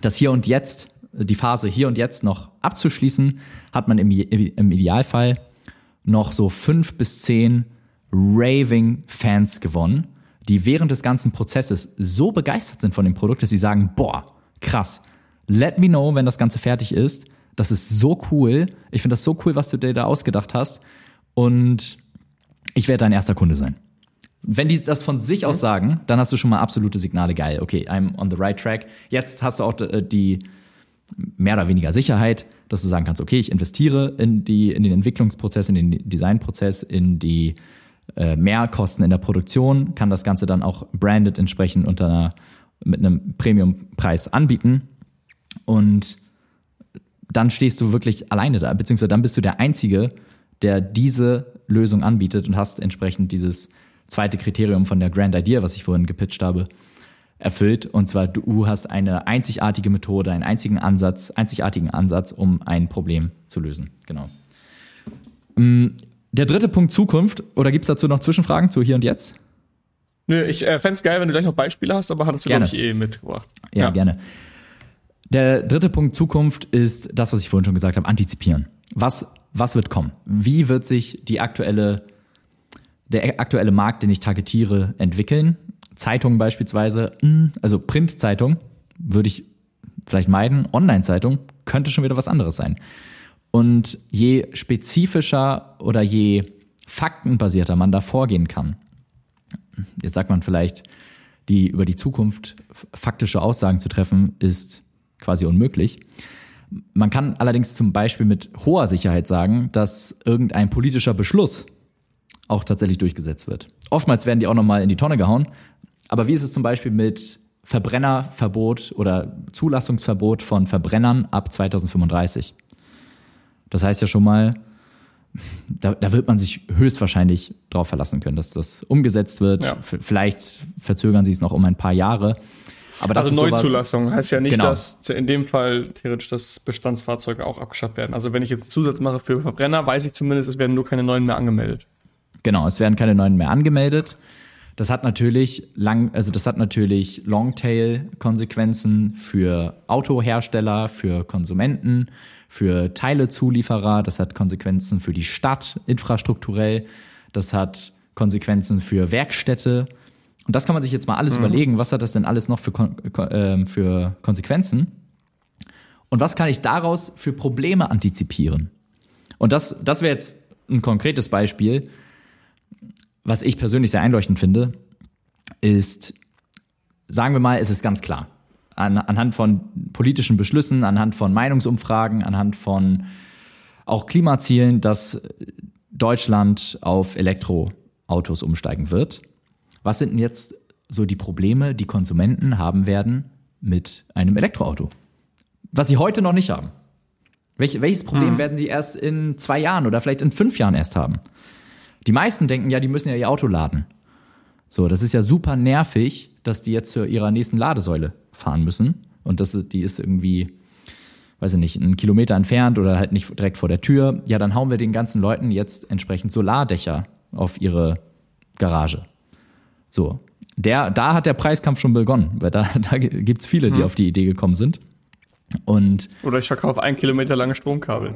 das Hier und Jetzt die Phase hier und jetzt noch abzuschließen, hat man im, im Idealfall noch so fünf bis zehn raving Fans gewonnen, die während des ganzen Prozesses so begeistert sind von dem Produkt, dass sie sagen, boah, krass, let me know, wenn das Ganze fertig ist. Das ist so cool. Ich finde das so cool, was du dir da ausgedacht hast. Und ich werde dein erster Kunde sein. Wenn die das von sich aus sagen, dann hast du schon mal absolute Signale geil. Okay, I'm on the right track. Jetzt hast du auch äh, die, mehr oder weniger Sicherheit, dass du sagen kannst, okay, ich investiere in, die, in den Entwicklungsprozess, in den Designprozess, in die äh, Mehrkosten in der Produktion, kann das Ganze dann auch branded entsprechend unter einer, mit einem Premiumpreis anbieten. Und dann stehst du wirklich alleine da, beziehungsweise dann bist du der Einzige, der diese Lösung anbietet und hast entsprechend dieses zweite Kriterium von der Grand Idea, was ich vorhin gepitcht habe, erfüllt. Und zwar, du hast eine einzigartige Methode, einen einzigen Ansatz, einzigartigen Ansatz, um ein Problem zu lösen. Genau. Mm, der dritte Punkt Zukunft, oder gibt es dazu noch Zwischenfragen zu hier und jetzt? Nö, ich äh, fände es geil, wenn du gleich noch Beispiele hast, aber hattest du, glaube ich, eh mitgebracht. Ja, ja, gerne. Der dritte Punkt Zukunft ist das, was ich vorhin schon gesagt habe, antizipieren. Was, was wird kommen? Wie wird sich die aktuelle, der aktuelle Markt, den ich targetiere, entwickeln? Zeitungen beispielsweise, hm, also Printzeitung würde ich vielleicht meiden, Online-Zeitung könnte schon wieder was anderes sein. Und je spezifischer oder je faktenbasierter man da vorgehen kann, jetzt sagt man vielleicht, die über die Zukunft faktische Aussagen zu treffen, ist quasi unmöglich. Man kann allerdings zum Beispiel mit hoher Sicherheit sagen, dass irgendein politischer Beschluss auch tatsächlich durchgesetzt wird. Oftmals werden die auch nochmal in die Tonne gehauen, aber wie ist es zum Beispiel mit Verbrennerverbot oder Zulassungsverbot von Verbrennern ab 2035? Das heißt ja schon mal, da, da wird man sich höchstwahrscheinlich darauf verlassen können, dass das umgesetzt wird. Ja. Vielleicht verzögern sie es noch um ein paar Jahre. Aber das also Neuzulassung heißt ja nicht, genau. dass in dem Fall theoretisch das Bestandsfahrzeuge auch abgeschafft werden. Also wenn ich jetzt einen Zusatz mache für Verbrenner, weiß ich zumindest, es werden nur keine neuen mehr angemeldet. Genau, es werden keine neuen mehr angemeldet. Das hat natürlich lang, also das hat natürlich Longtail-Konsequenzen für Autohersteller, für Konsumenten, für Teilezulieferer. Das hat Konsequenzen für die Stadt infrastrukturell. Das hat Konsequenzen für Werkstätte. Und das kann man sich jetzt mal alles mhm. überlegen. Was hat das denn alles noch für, äh, für Konsequenzen? Und was kann ich daraus für Probleme antizipieren? Und das, das wäre jetzt ein konkretes Beispiel was ich persönlich sehr einleuchtend finde, ist, sagen wir mal, es ist ganz klar. An, anhand von politischen Beschlüssen, anhand von Meinungsumfragen, anhand von auch Klimazielen, dass Deutschland auf Elektroautos umsteigen wird. Was sind denn jetzt so die Probleme, die Konsumenten haben werden mit einem Elektroauto? Was sie heute noch nicht haben. Welch, welches Problem hm. werden sie erst in zwei Jahren oder vielleicht in fünf Jahren erst haben? Die meisten denken ja, die müssen ja ihr Auto laden. So, das ist ja super nervig, dass die jetzt zu ihrer nächsten Ladesäule fahren müssen. Und das, die ist irgendwie, weiß ich nicht, einen Kilometer entfernt oder halt nicht direkt vor der Tür. Ja, dann hauen wir den ganzen Leuten jetzt entsprechend Solardächer auf ihre Garage. So. Der, da hat der Preiskampf schon begonnen, weil da, [LAUGHS] da gibt's viele, die hm. auf die Idee gekommen sind. Und Oder ich verkaufe ein Kilometer lange Stromkabel.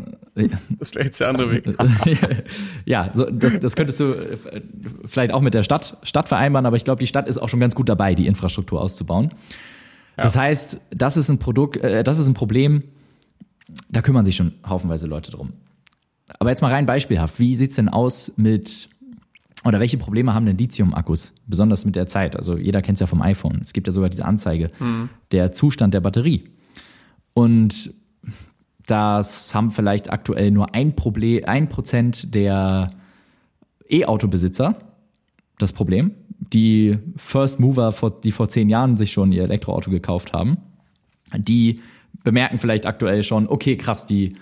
Das wäre jetzt der andere Weg. [LAUGHS] ja, so, das, das könntest du äh, vielleicht auch mit der Stadt, Stadt vereinbaren, aber ich glaube, die Stadt ist auch schon ganz gut dabei, die Infrastruktur auszubauen. Ja. Das heißt, das ist ein Produkt, äh, das ist ein Problem, da kümmern sich schon haufenweise Leute drum. Aber jetzt mal rein beispielhaft, wie sieht's denn aus mit oder welche Probleme haben denn Lithium-Akkus, besonders mit der Zeit? Also jeder kennt es ja vom iPhone. Es gibt ja sogar diese Anzeige, mhm. der Zustand der Batterie. Und das haben vielleicht aktuell nur ein Problem, ein Prozent der E-Auto-Besitzer. das Problem. Die First Mover, die vor zehn Jahren sich schon ihr Elektroauto gekauft haben, die bemerken vielleicht aktuell schon, okay, krass, die,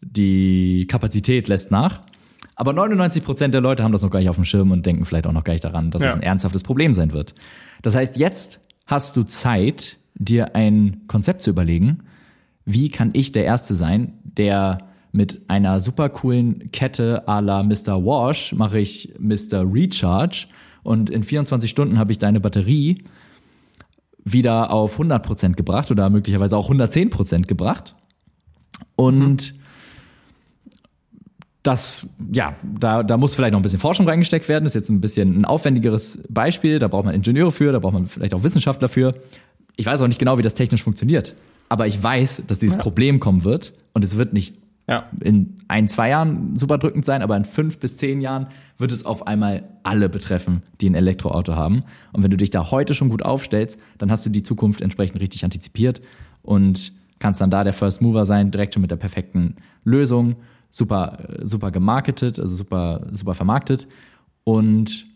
die Kapazität lässt nach. Aber 99 Prozent der Leute haben das noch gar nicht auf dem Schirm und denken vielleicht auch noch gar nicht daran, dass ja. es ein ernsthaftes Problem sein wird. Das heißt, jetzt hast du Zeit, dir ein Konzept zu überlegen, wie kann ich der Erste sein, der mit einer super coolen Kette à la Mr. Wash mache ich Mr. Recharge und in 24 Stunden habe ich deine Batterie wieder auf 100% gebracht oder möglicherweise auch 110% gebracht. Und das, ja, da, da muss vielleicht noch ein bisschen Forschung reingesteckt werden. Das ist jetzt ein bisschen ein aufwendigeres Beispiel. Da braucht man Ingenieure für, da braucht man vielleicht auch Wissenschaftler für. Ich weiß auch nicht genau, wie das technisch funktioniert. Aber ich weiß, dass dieses ja. Problem kommen wird und es wird nicht ja. in ein, zwei Jahren super drückend sein, aber in fünf bis zehn Jahren wird es auf einmal alle betreffen, die ein Elektroauto haben. Und wenn du dich da heute schon gut aufstellst, dann hast du die Zukunft entsprechend richtig antizipiert und kannst dann da der First Mover sein, direkt schon mit der perfekten Lösung, super, super gemarketet, also super, super vermarktet und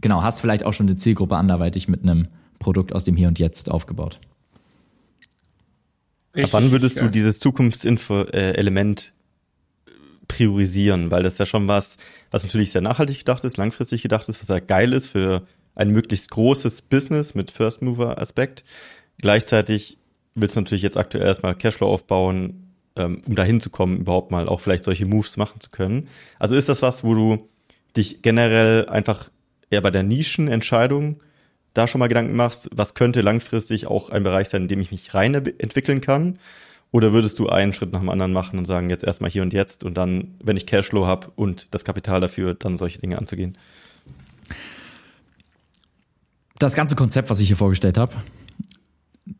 genau, hast vielleicht auch schon eine Zielgruppe anderweitig mit einem Produkt aus dem Hier und Jetzt aufgebaut. Richtig, Ab wann würdest du dieses Zukunftselement priorisieren? Weil das ist ja schon was, was natürlich sehr nachhaltig gedacht ist, langfristig gedacht ist, was ja geil ist für ein möglichst großes Business mit First Mover Aspekt. Gleichzeitig willst du natürlich jetzt aktuell erstmal Cashflow aufbauen, ähm, um dahin zu kommen, überhaupt mal auch vielleicht solche Moves machen zu können. Also ist das was, wo du dich generell einfach eher bei der Nischenentscheidung da schon mal Gedanken machst, was könnte langfristig auch ein Bereich sein, in dem ich mich rein entwickeln kann? Oder würdest du einen Schritt nach dem anderen machen und sagen, jetzt erstmal hier und jetzt und dann, wenn ich Cashflow habe und das Kapital dafür, dann solche Dinge anzugehen? Das ganze Konzept, was ich hier vorgestellt habe,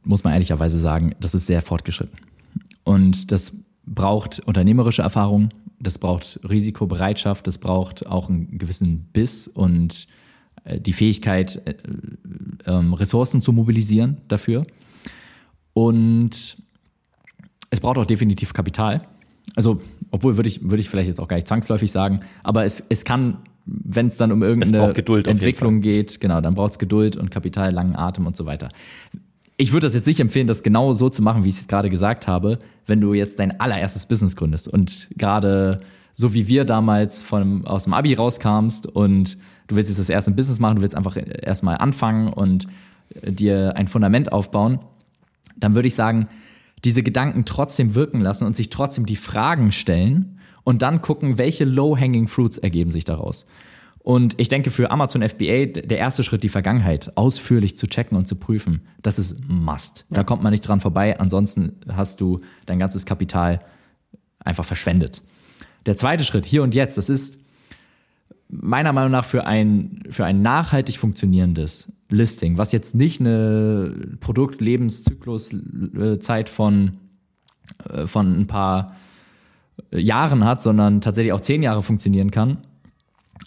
muss man ehrlicherweise sagen, das ist sehr fortgeschritten. Und das braucht unternehmerische Erfahrung, das braucht Risikobereitschaft, das braucht auch einen gewissen Biss und die Fähigkeit, äh, ähm, Ressourcen zu mobilisieren dafür. Und es braucht auch definitiv Kapital. Also, obwohl würde ich, würde ich vielleicht jetzt auch gar nicht zwangsläufig sagen, aber es, es kann, wenn es dann um irgendeine Entwicklung geht, genau, dann braucht es Geduld und Kapital, langen Atem und so weiter. Ich würde das jetzt nicht empfehlen, das genau so zu machen, wie ich es gerade gesagt habe, wenn du jetzt dein allererstes Business gründest und gerade so wie wir damals von, aus dem Abi rauskamst und du willst jetzt das erste Business machen, du willst einfach erstmal anfangen und äh, dir ein Fundament aufbauen, dann würde ich sagen, diese Gedanken trotzdem wirken lassen und sich trotzdem die Fragen stellen und dann gucken, welche low-hanging fruits ergeben sich daraus. Und ich denke, für Amazon FBA, der erste Schritt, die Vergangenheit ausführlich zu checken und zu prüfen, das ist Must. Ja. Da kommt man nicht dran vorbei, ansonsten hast du dein ganzes Kapital einfach verschwendet. Der zweite Schritt, hier und jetzt, das ist meiner Meinung nach für ein, für ein nachhaltig funktionierendes Listing, was jetzt nicht eine Produktlebenszykluszeit von, äh, von ein paar Jahren hat, sondern tatsächlich auch zehn Jahre funktionieren kann.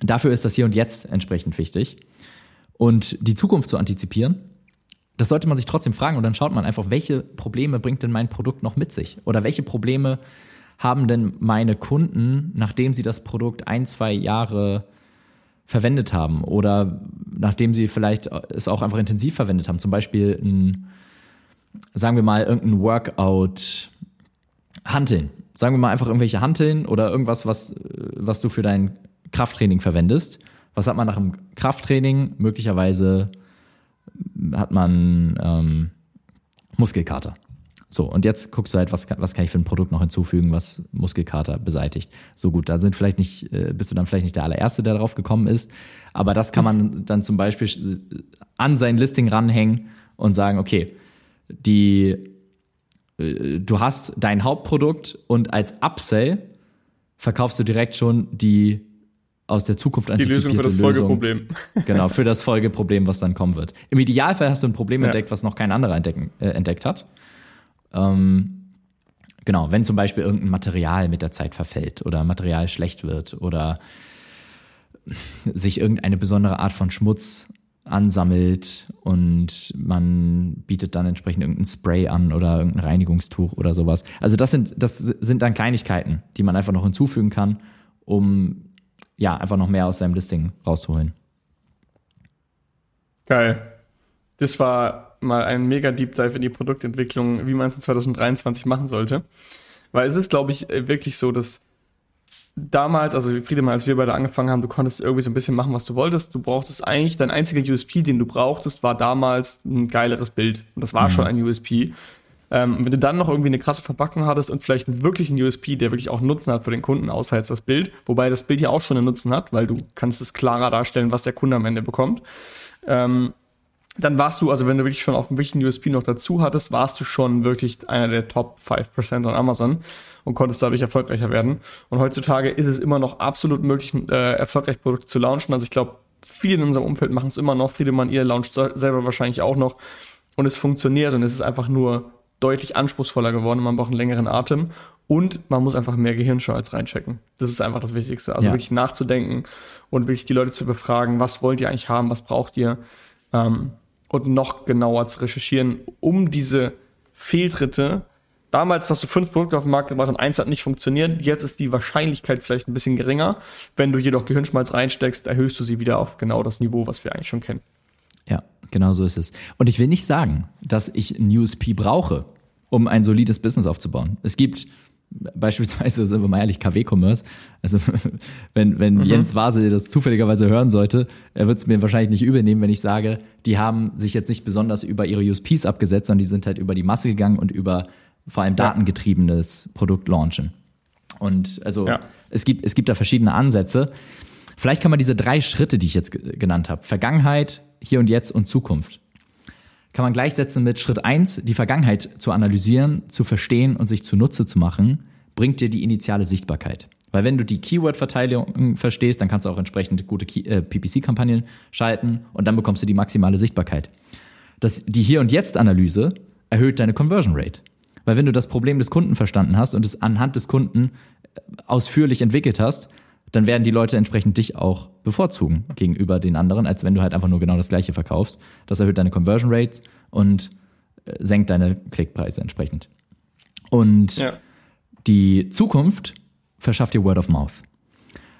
Dafür ist das hier und jetzt entsprechend wichtig. Und die Zukunft zu antizipieren, das sollte man sich trotzdem fragen und dann schaut man einfach, welche Probleme bringt denn mein Produkt noch mit sich? Oder welche Probleme haben denn meine Kunden, nachdem sie das Produkt ein, zwei Jahre verwendet haben oder nachdem sie vielleicht es auch einfach intensiv verwendet haben, zum Beispiel ein, sagen wir mal, irgendein Workout Hanteln. Sagen wir mal einfach irgendwelche Hanteln oder irgendwas, was, was du für dein Krafttraining verwendest. Was hat man nach dem Krafttraining? Möglicherweise hat man ähm, Muskelkater. So, und jetzt guckst du halt, was, was kann ich für ein Produkt noch hinzufügen, was Muskelkater beseitigt. So gut, da sind vielleicht nicht, äh, bist du dann vielleicht nicht der allererste, der darauf gekommen ist. Aber das kann man dann zum Beispiel an sein Listing ranhängen und sagen, okay, die, äh, du hast dein Hauptprodukt und als Upsell verkaufst du direkt schon die aus der Zukunft antizipierte Die Lösung für das Lösung. Folgeproblem. Genau, für das Folgeproblem, was dann kommen wird. Im Idealfall hast du ein Problem ja. entdeckt, was noch kein anderer entdecken, äh, entdeckt hat. Ähm, genau, wenn zum Beispiel irgendein Material mit der Zeit verfällt oder Material schlecht wird oder sich irgendeine besondere Art von Schmutz ansammelt und man bietet dann entsprechend irgendein Spray an oder irgendein Reinigungstuch oder sowas. Also das sind, das sind dann Kleinigkeiten, die man einfach noch hinzufügen kann, um ja einfach noch mehr aus seinem Listing rauszuholen. Geil. Das war mal ein mega Deep Dive in die Produktentwicklung, wie man es in 2023 machen sollte. Weil es ist, glaube ich, wirklich so, dass damals, also Friedemann, als wir beide angefangen haben, du konntest irgendwie so ein bisschen machen, was du wolltest. Du brauchtest eigentlich, dein einziger USP, den du brauchtest, war damals ein geileres Bild. Und das war mhm. schon ein USP. Ähm, wenn du dann noch irgendwie eine krasse Verpackung hattest und vielleicht einen wirklichen USP, der wirklich auch Nutzen hat für den Kunden, außer jetzt das Bild, wobei das Bild ja auch schon einen Nutzen hat, weil du kannst es klarer darstellen, was der Kunde am Ende bekommt. Ähm, dann warst du, also wenn du wirklich schon auf einem wichtigen USP noch dazu hattest, warst du schon wirklich einer der Top 5% an Amazon und konntest dadurch erfolgreicher werden. Und heutzutage ist es immer noch absolut möglich, äh, erfolgreich Produkte zu launchen. Also ich glaube, viele in unserem Umfeld machen es immer noch, viele man ihr launcht selber wahrscheinlich auch noch. Und es funktioniert und es ist einfach nur deutlich anspruchsvoller geworden. Man braucht einen längeren Atem und man muss einfach mehr Gehirnschmalz reinchecken. Das ist einfach das Wichtigste. Also ja. wirklich nachzudenken und wirklich die Leute zu befragen, was wollt ihr eigentlich haben, was braucht ihr ähm, und noch genauer zu recherchieren, um diese Fehltritte Damals hast du fünf Produkte auf den Markt gebracht und eins hat nicht funktioniert. Jetzt ist die Wahrscheinlichkeit vielleicht ein bisschen geringer. Wenn du jedoch Gehirnschmalz reinsteckst, erhöhst du sie wieder auf genau das Niveau, was wir eigentlich schon kennen. Ja, genau so ist es. Und ich will nicht sagen, dass ich ein USP brauche, um ein solides Business aufzubauen. Es gibt beispielsweise, sind wir mal ehrlich, KW-Commerce. Also [LAUGHS] wenn, wenn mhm. Jens Vase das zufälligerweise hören sollte, er wird es mir wahrscheinlich nicht übernehmen, wenn ich sage, die haben sich jetzt nicht besonders über ihre USPs abgesetzt, sondern die sind halt über die Masse gegangen und über vor allem datengetriebenes Produkt launchen. Und also ja. es, gibt, es gibt da verschiedene Ansätze. Vielleicht kann man diese drei Schritte, die ich jetzt genannt habe, Vergangenheit, Hier und Jetzt und Zukunft, kann man gleichsetzen mit Schritt eins: die Vergangenheit zu analysieren, zu verstehen und sich zunutze zu machen, bringt dir die initiale Sichtbarkeit. Weil wenn du die Keyword-Verteilung verstehst, dann kannst du auch entsprechend gute äh, PPC-Kampagnen schalten und dann bekommst du die maximale Sichtbarkeit. Das, die Hier- und Jetzt-Analyse erhöht deine Conversion Rate. Weil wenn du das Problem des Kunden verstanden hast und es anhand des Kunden äh, ausführlich entwickelt hast, dann werden die Leute entsprechend dich auch bevorzugen gegenüber den anderen, als wenn du halt einfach nur genau das gleiche verkaufst. Das erhöht deine Conversion Rates und äh, senkt deine Klickpreise entsprechend. Und ja. die Zukunft verschafft dir Word of Mouth.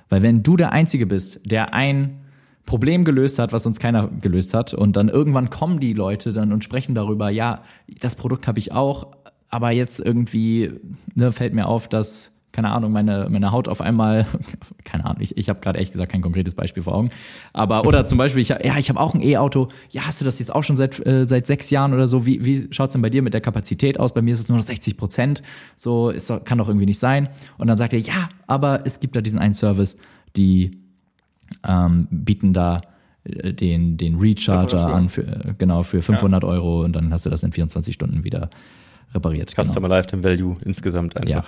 Weil wenn du der Einzige bist, der ein Problem gelöst hat, was uns keiner gelöst hat, und dann irgendwann kommen die Leute dann und sprechen darüber, ja, das Produkt habe ich auch, aber jetzt irgendwie ne, fällt mir auf, dass keine Ahnung, meine, meine Haut auf einmal, [LAUGHS] keine Ahnung, ich, ich habe gerade ehrlich gesagt kein konkretes Beispiel vor Augen. Aber, oder zum Beispiel, ich, ja, ich habe auch ein E-Auto, ja, hast du das jetzt auch schon seit, äh, seit sechs Jahren oder so? Wie, wie schaut's denn bei dir mit der Kapazität aus? Bei mir ist es nur noch 60 Prozent. So, ist kann doch irgendwie nicht sein. Und dann sagt er, ja, aber es gibt da diesen einen Service, die ähm, bieten da äh, den, den Recharger an, für, äh, genau, für 500 ja. Euro und dann hast du das in 24 Stunden wieder repariert. Customer genau. Lifetime Value insgesamt einfach. Ja.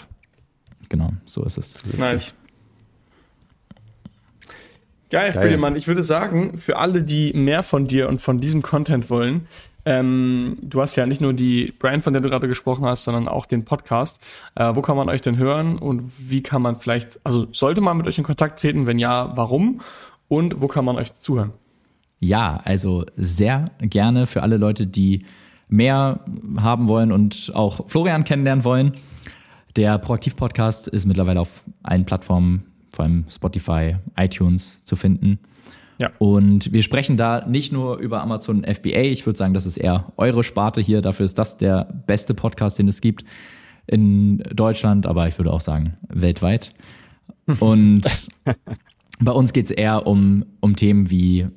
Genau, so ist es. Nice. Geil, Geil. Friedemann. Ich würde sagen, für alle, die mehr von dir und von diesem Content wollen, ähm, du hast ja nicht nur die Brand, von der du gerade gesprochen hast, sondern auch den Podcast. Äh, wo kann man euch denn hören und wie kann man vielleicht, also sollte man mit euch in Kontakt treten? Wenn ja, warum? Und wo kann man euch zuhören? Ja, also sehr gerne für alle Leute, die mehr haben wollen und auch Florian kennenlernen wollen. Der Proaktiv-Podcast ist mittlerweile auf allen Plattformen, vor allem Spotify, iTunes zu finden. Ja. Und wir sprechen da nicht nur über Amazon FBA. Ich würde sagen, das ist eher eure Sparte hier. Dafür ist das der beste Podcast, den es gibt in Deutschland, aber ich würde auch sagen weltweit. [LAUGHS] Und bei uns geht es eher um, um Themen wie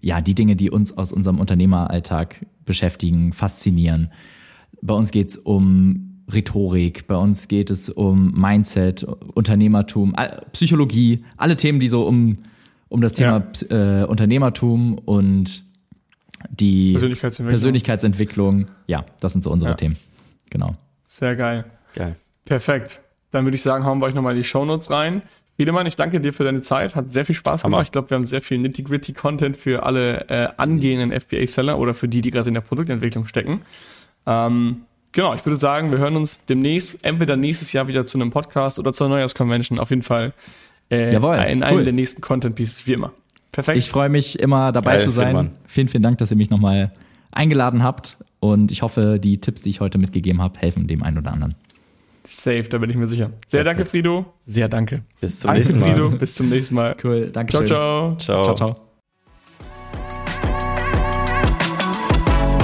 ja, die Dinge, die uns aus unserem Unternehmeralltag beschäftigen, faszinieren. Bei uns geht es um Rhetorik, bei uns geht es um Mindset, Unternehmertum, Psychologie, alle Themen, die so um, um das Thema ja. äh, Unternehmertum und die Persönlichkeitsentwicklung. Persönlichkeitsentwicklung. Ja, das sind so unsere ja. Themen. Genau. Sehr geil. Geil. Perfekt. Dann würde ich sagen, hauen wir euch nochmal die Shownotes rein. Friedemann, ich danke dir für deine Zeit. Hat sehr viel Spaß Hammer. gemacht. Ich glaube, wir haben sehr viel nitty-gritty-Content für alle äh, angehenden FBA-Seller oder für die, die gerade in der Produktentwicklung stecken. Ähm, genau, ich würde sagen, wir hören uns demnächst, entweder nächstes Jahr wieder zu einem Podcast oder zur Neujahrs-Convention. Auf jeden Fall äh, Jawohl, in cool. einem der nächsten Content-Pieces, wie immer. Perfekt. Ich freue mich immer dabei Geil, zu sein. Friedemann. Vielen, vielen Dank, dass ihr mich nochmal eingeladen habt. Und ich hoffe, die Tipps, die ich heute mitgegeben habe, helfen dem einen oder anderen. Safe, da bin ich mir sicher. Sehr Perfekt. danke, Frido. Sehr danke. Bis zum danke, nächsten Mal. Frido. Bis zum nächsten Mal. Cool, danke ciao, Ciao, ciao. Ciao, ciao.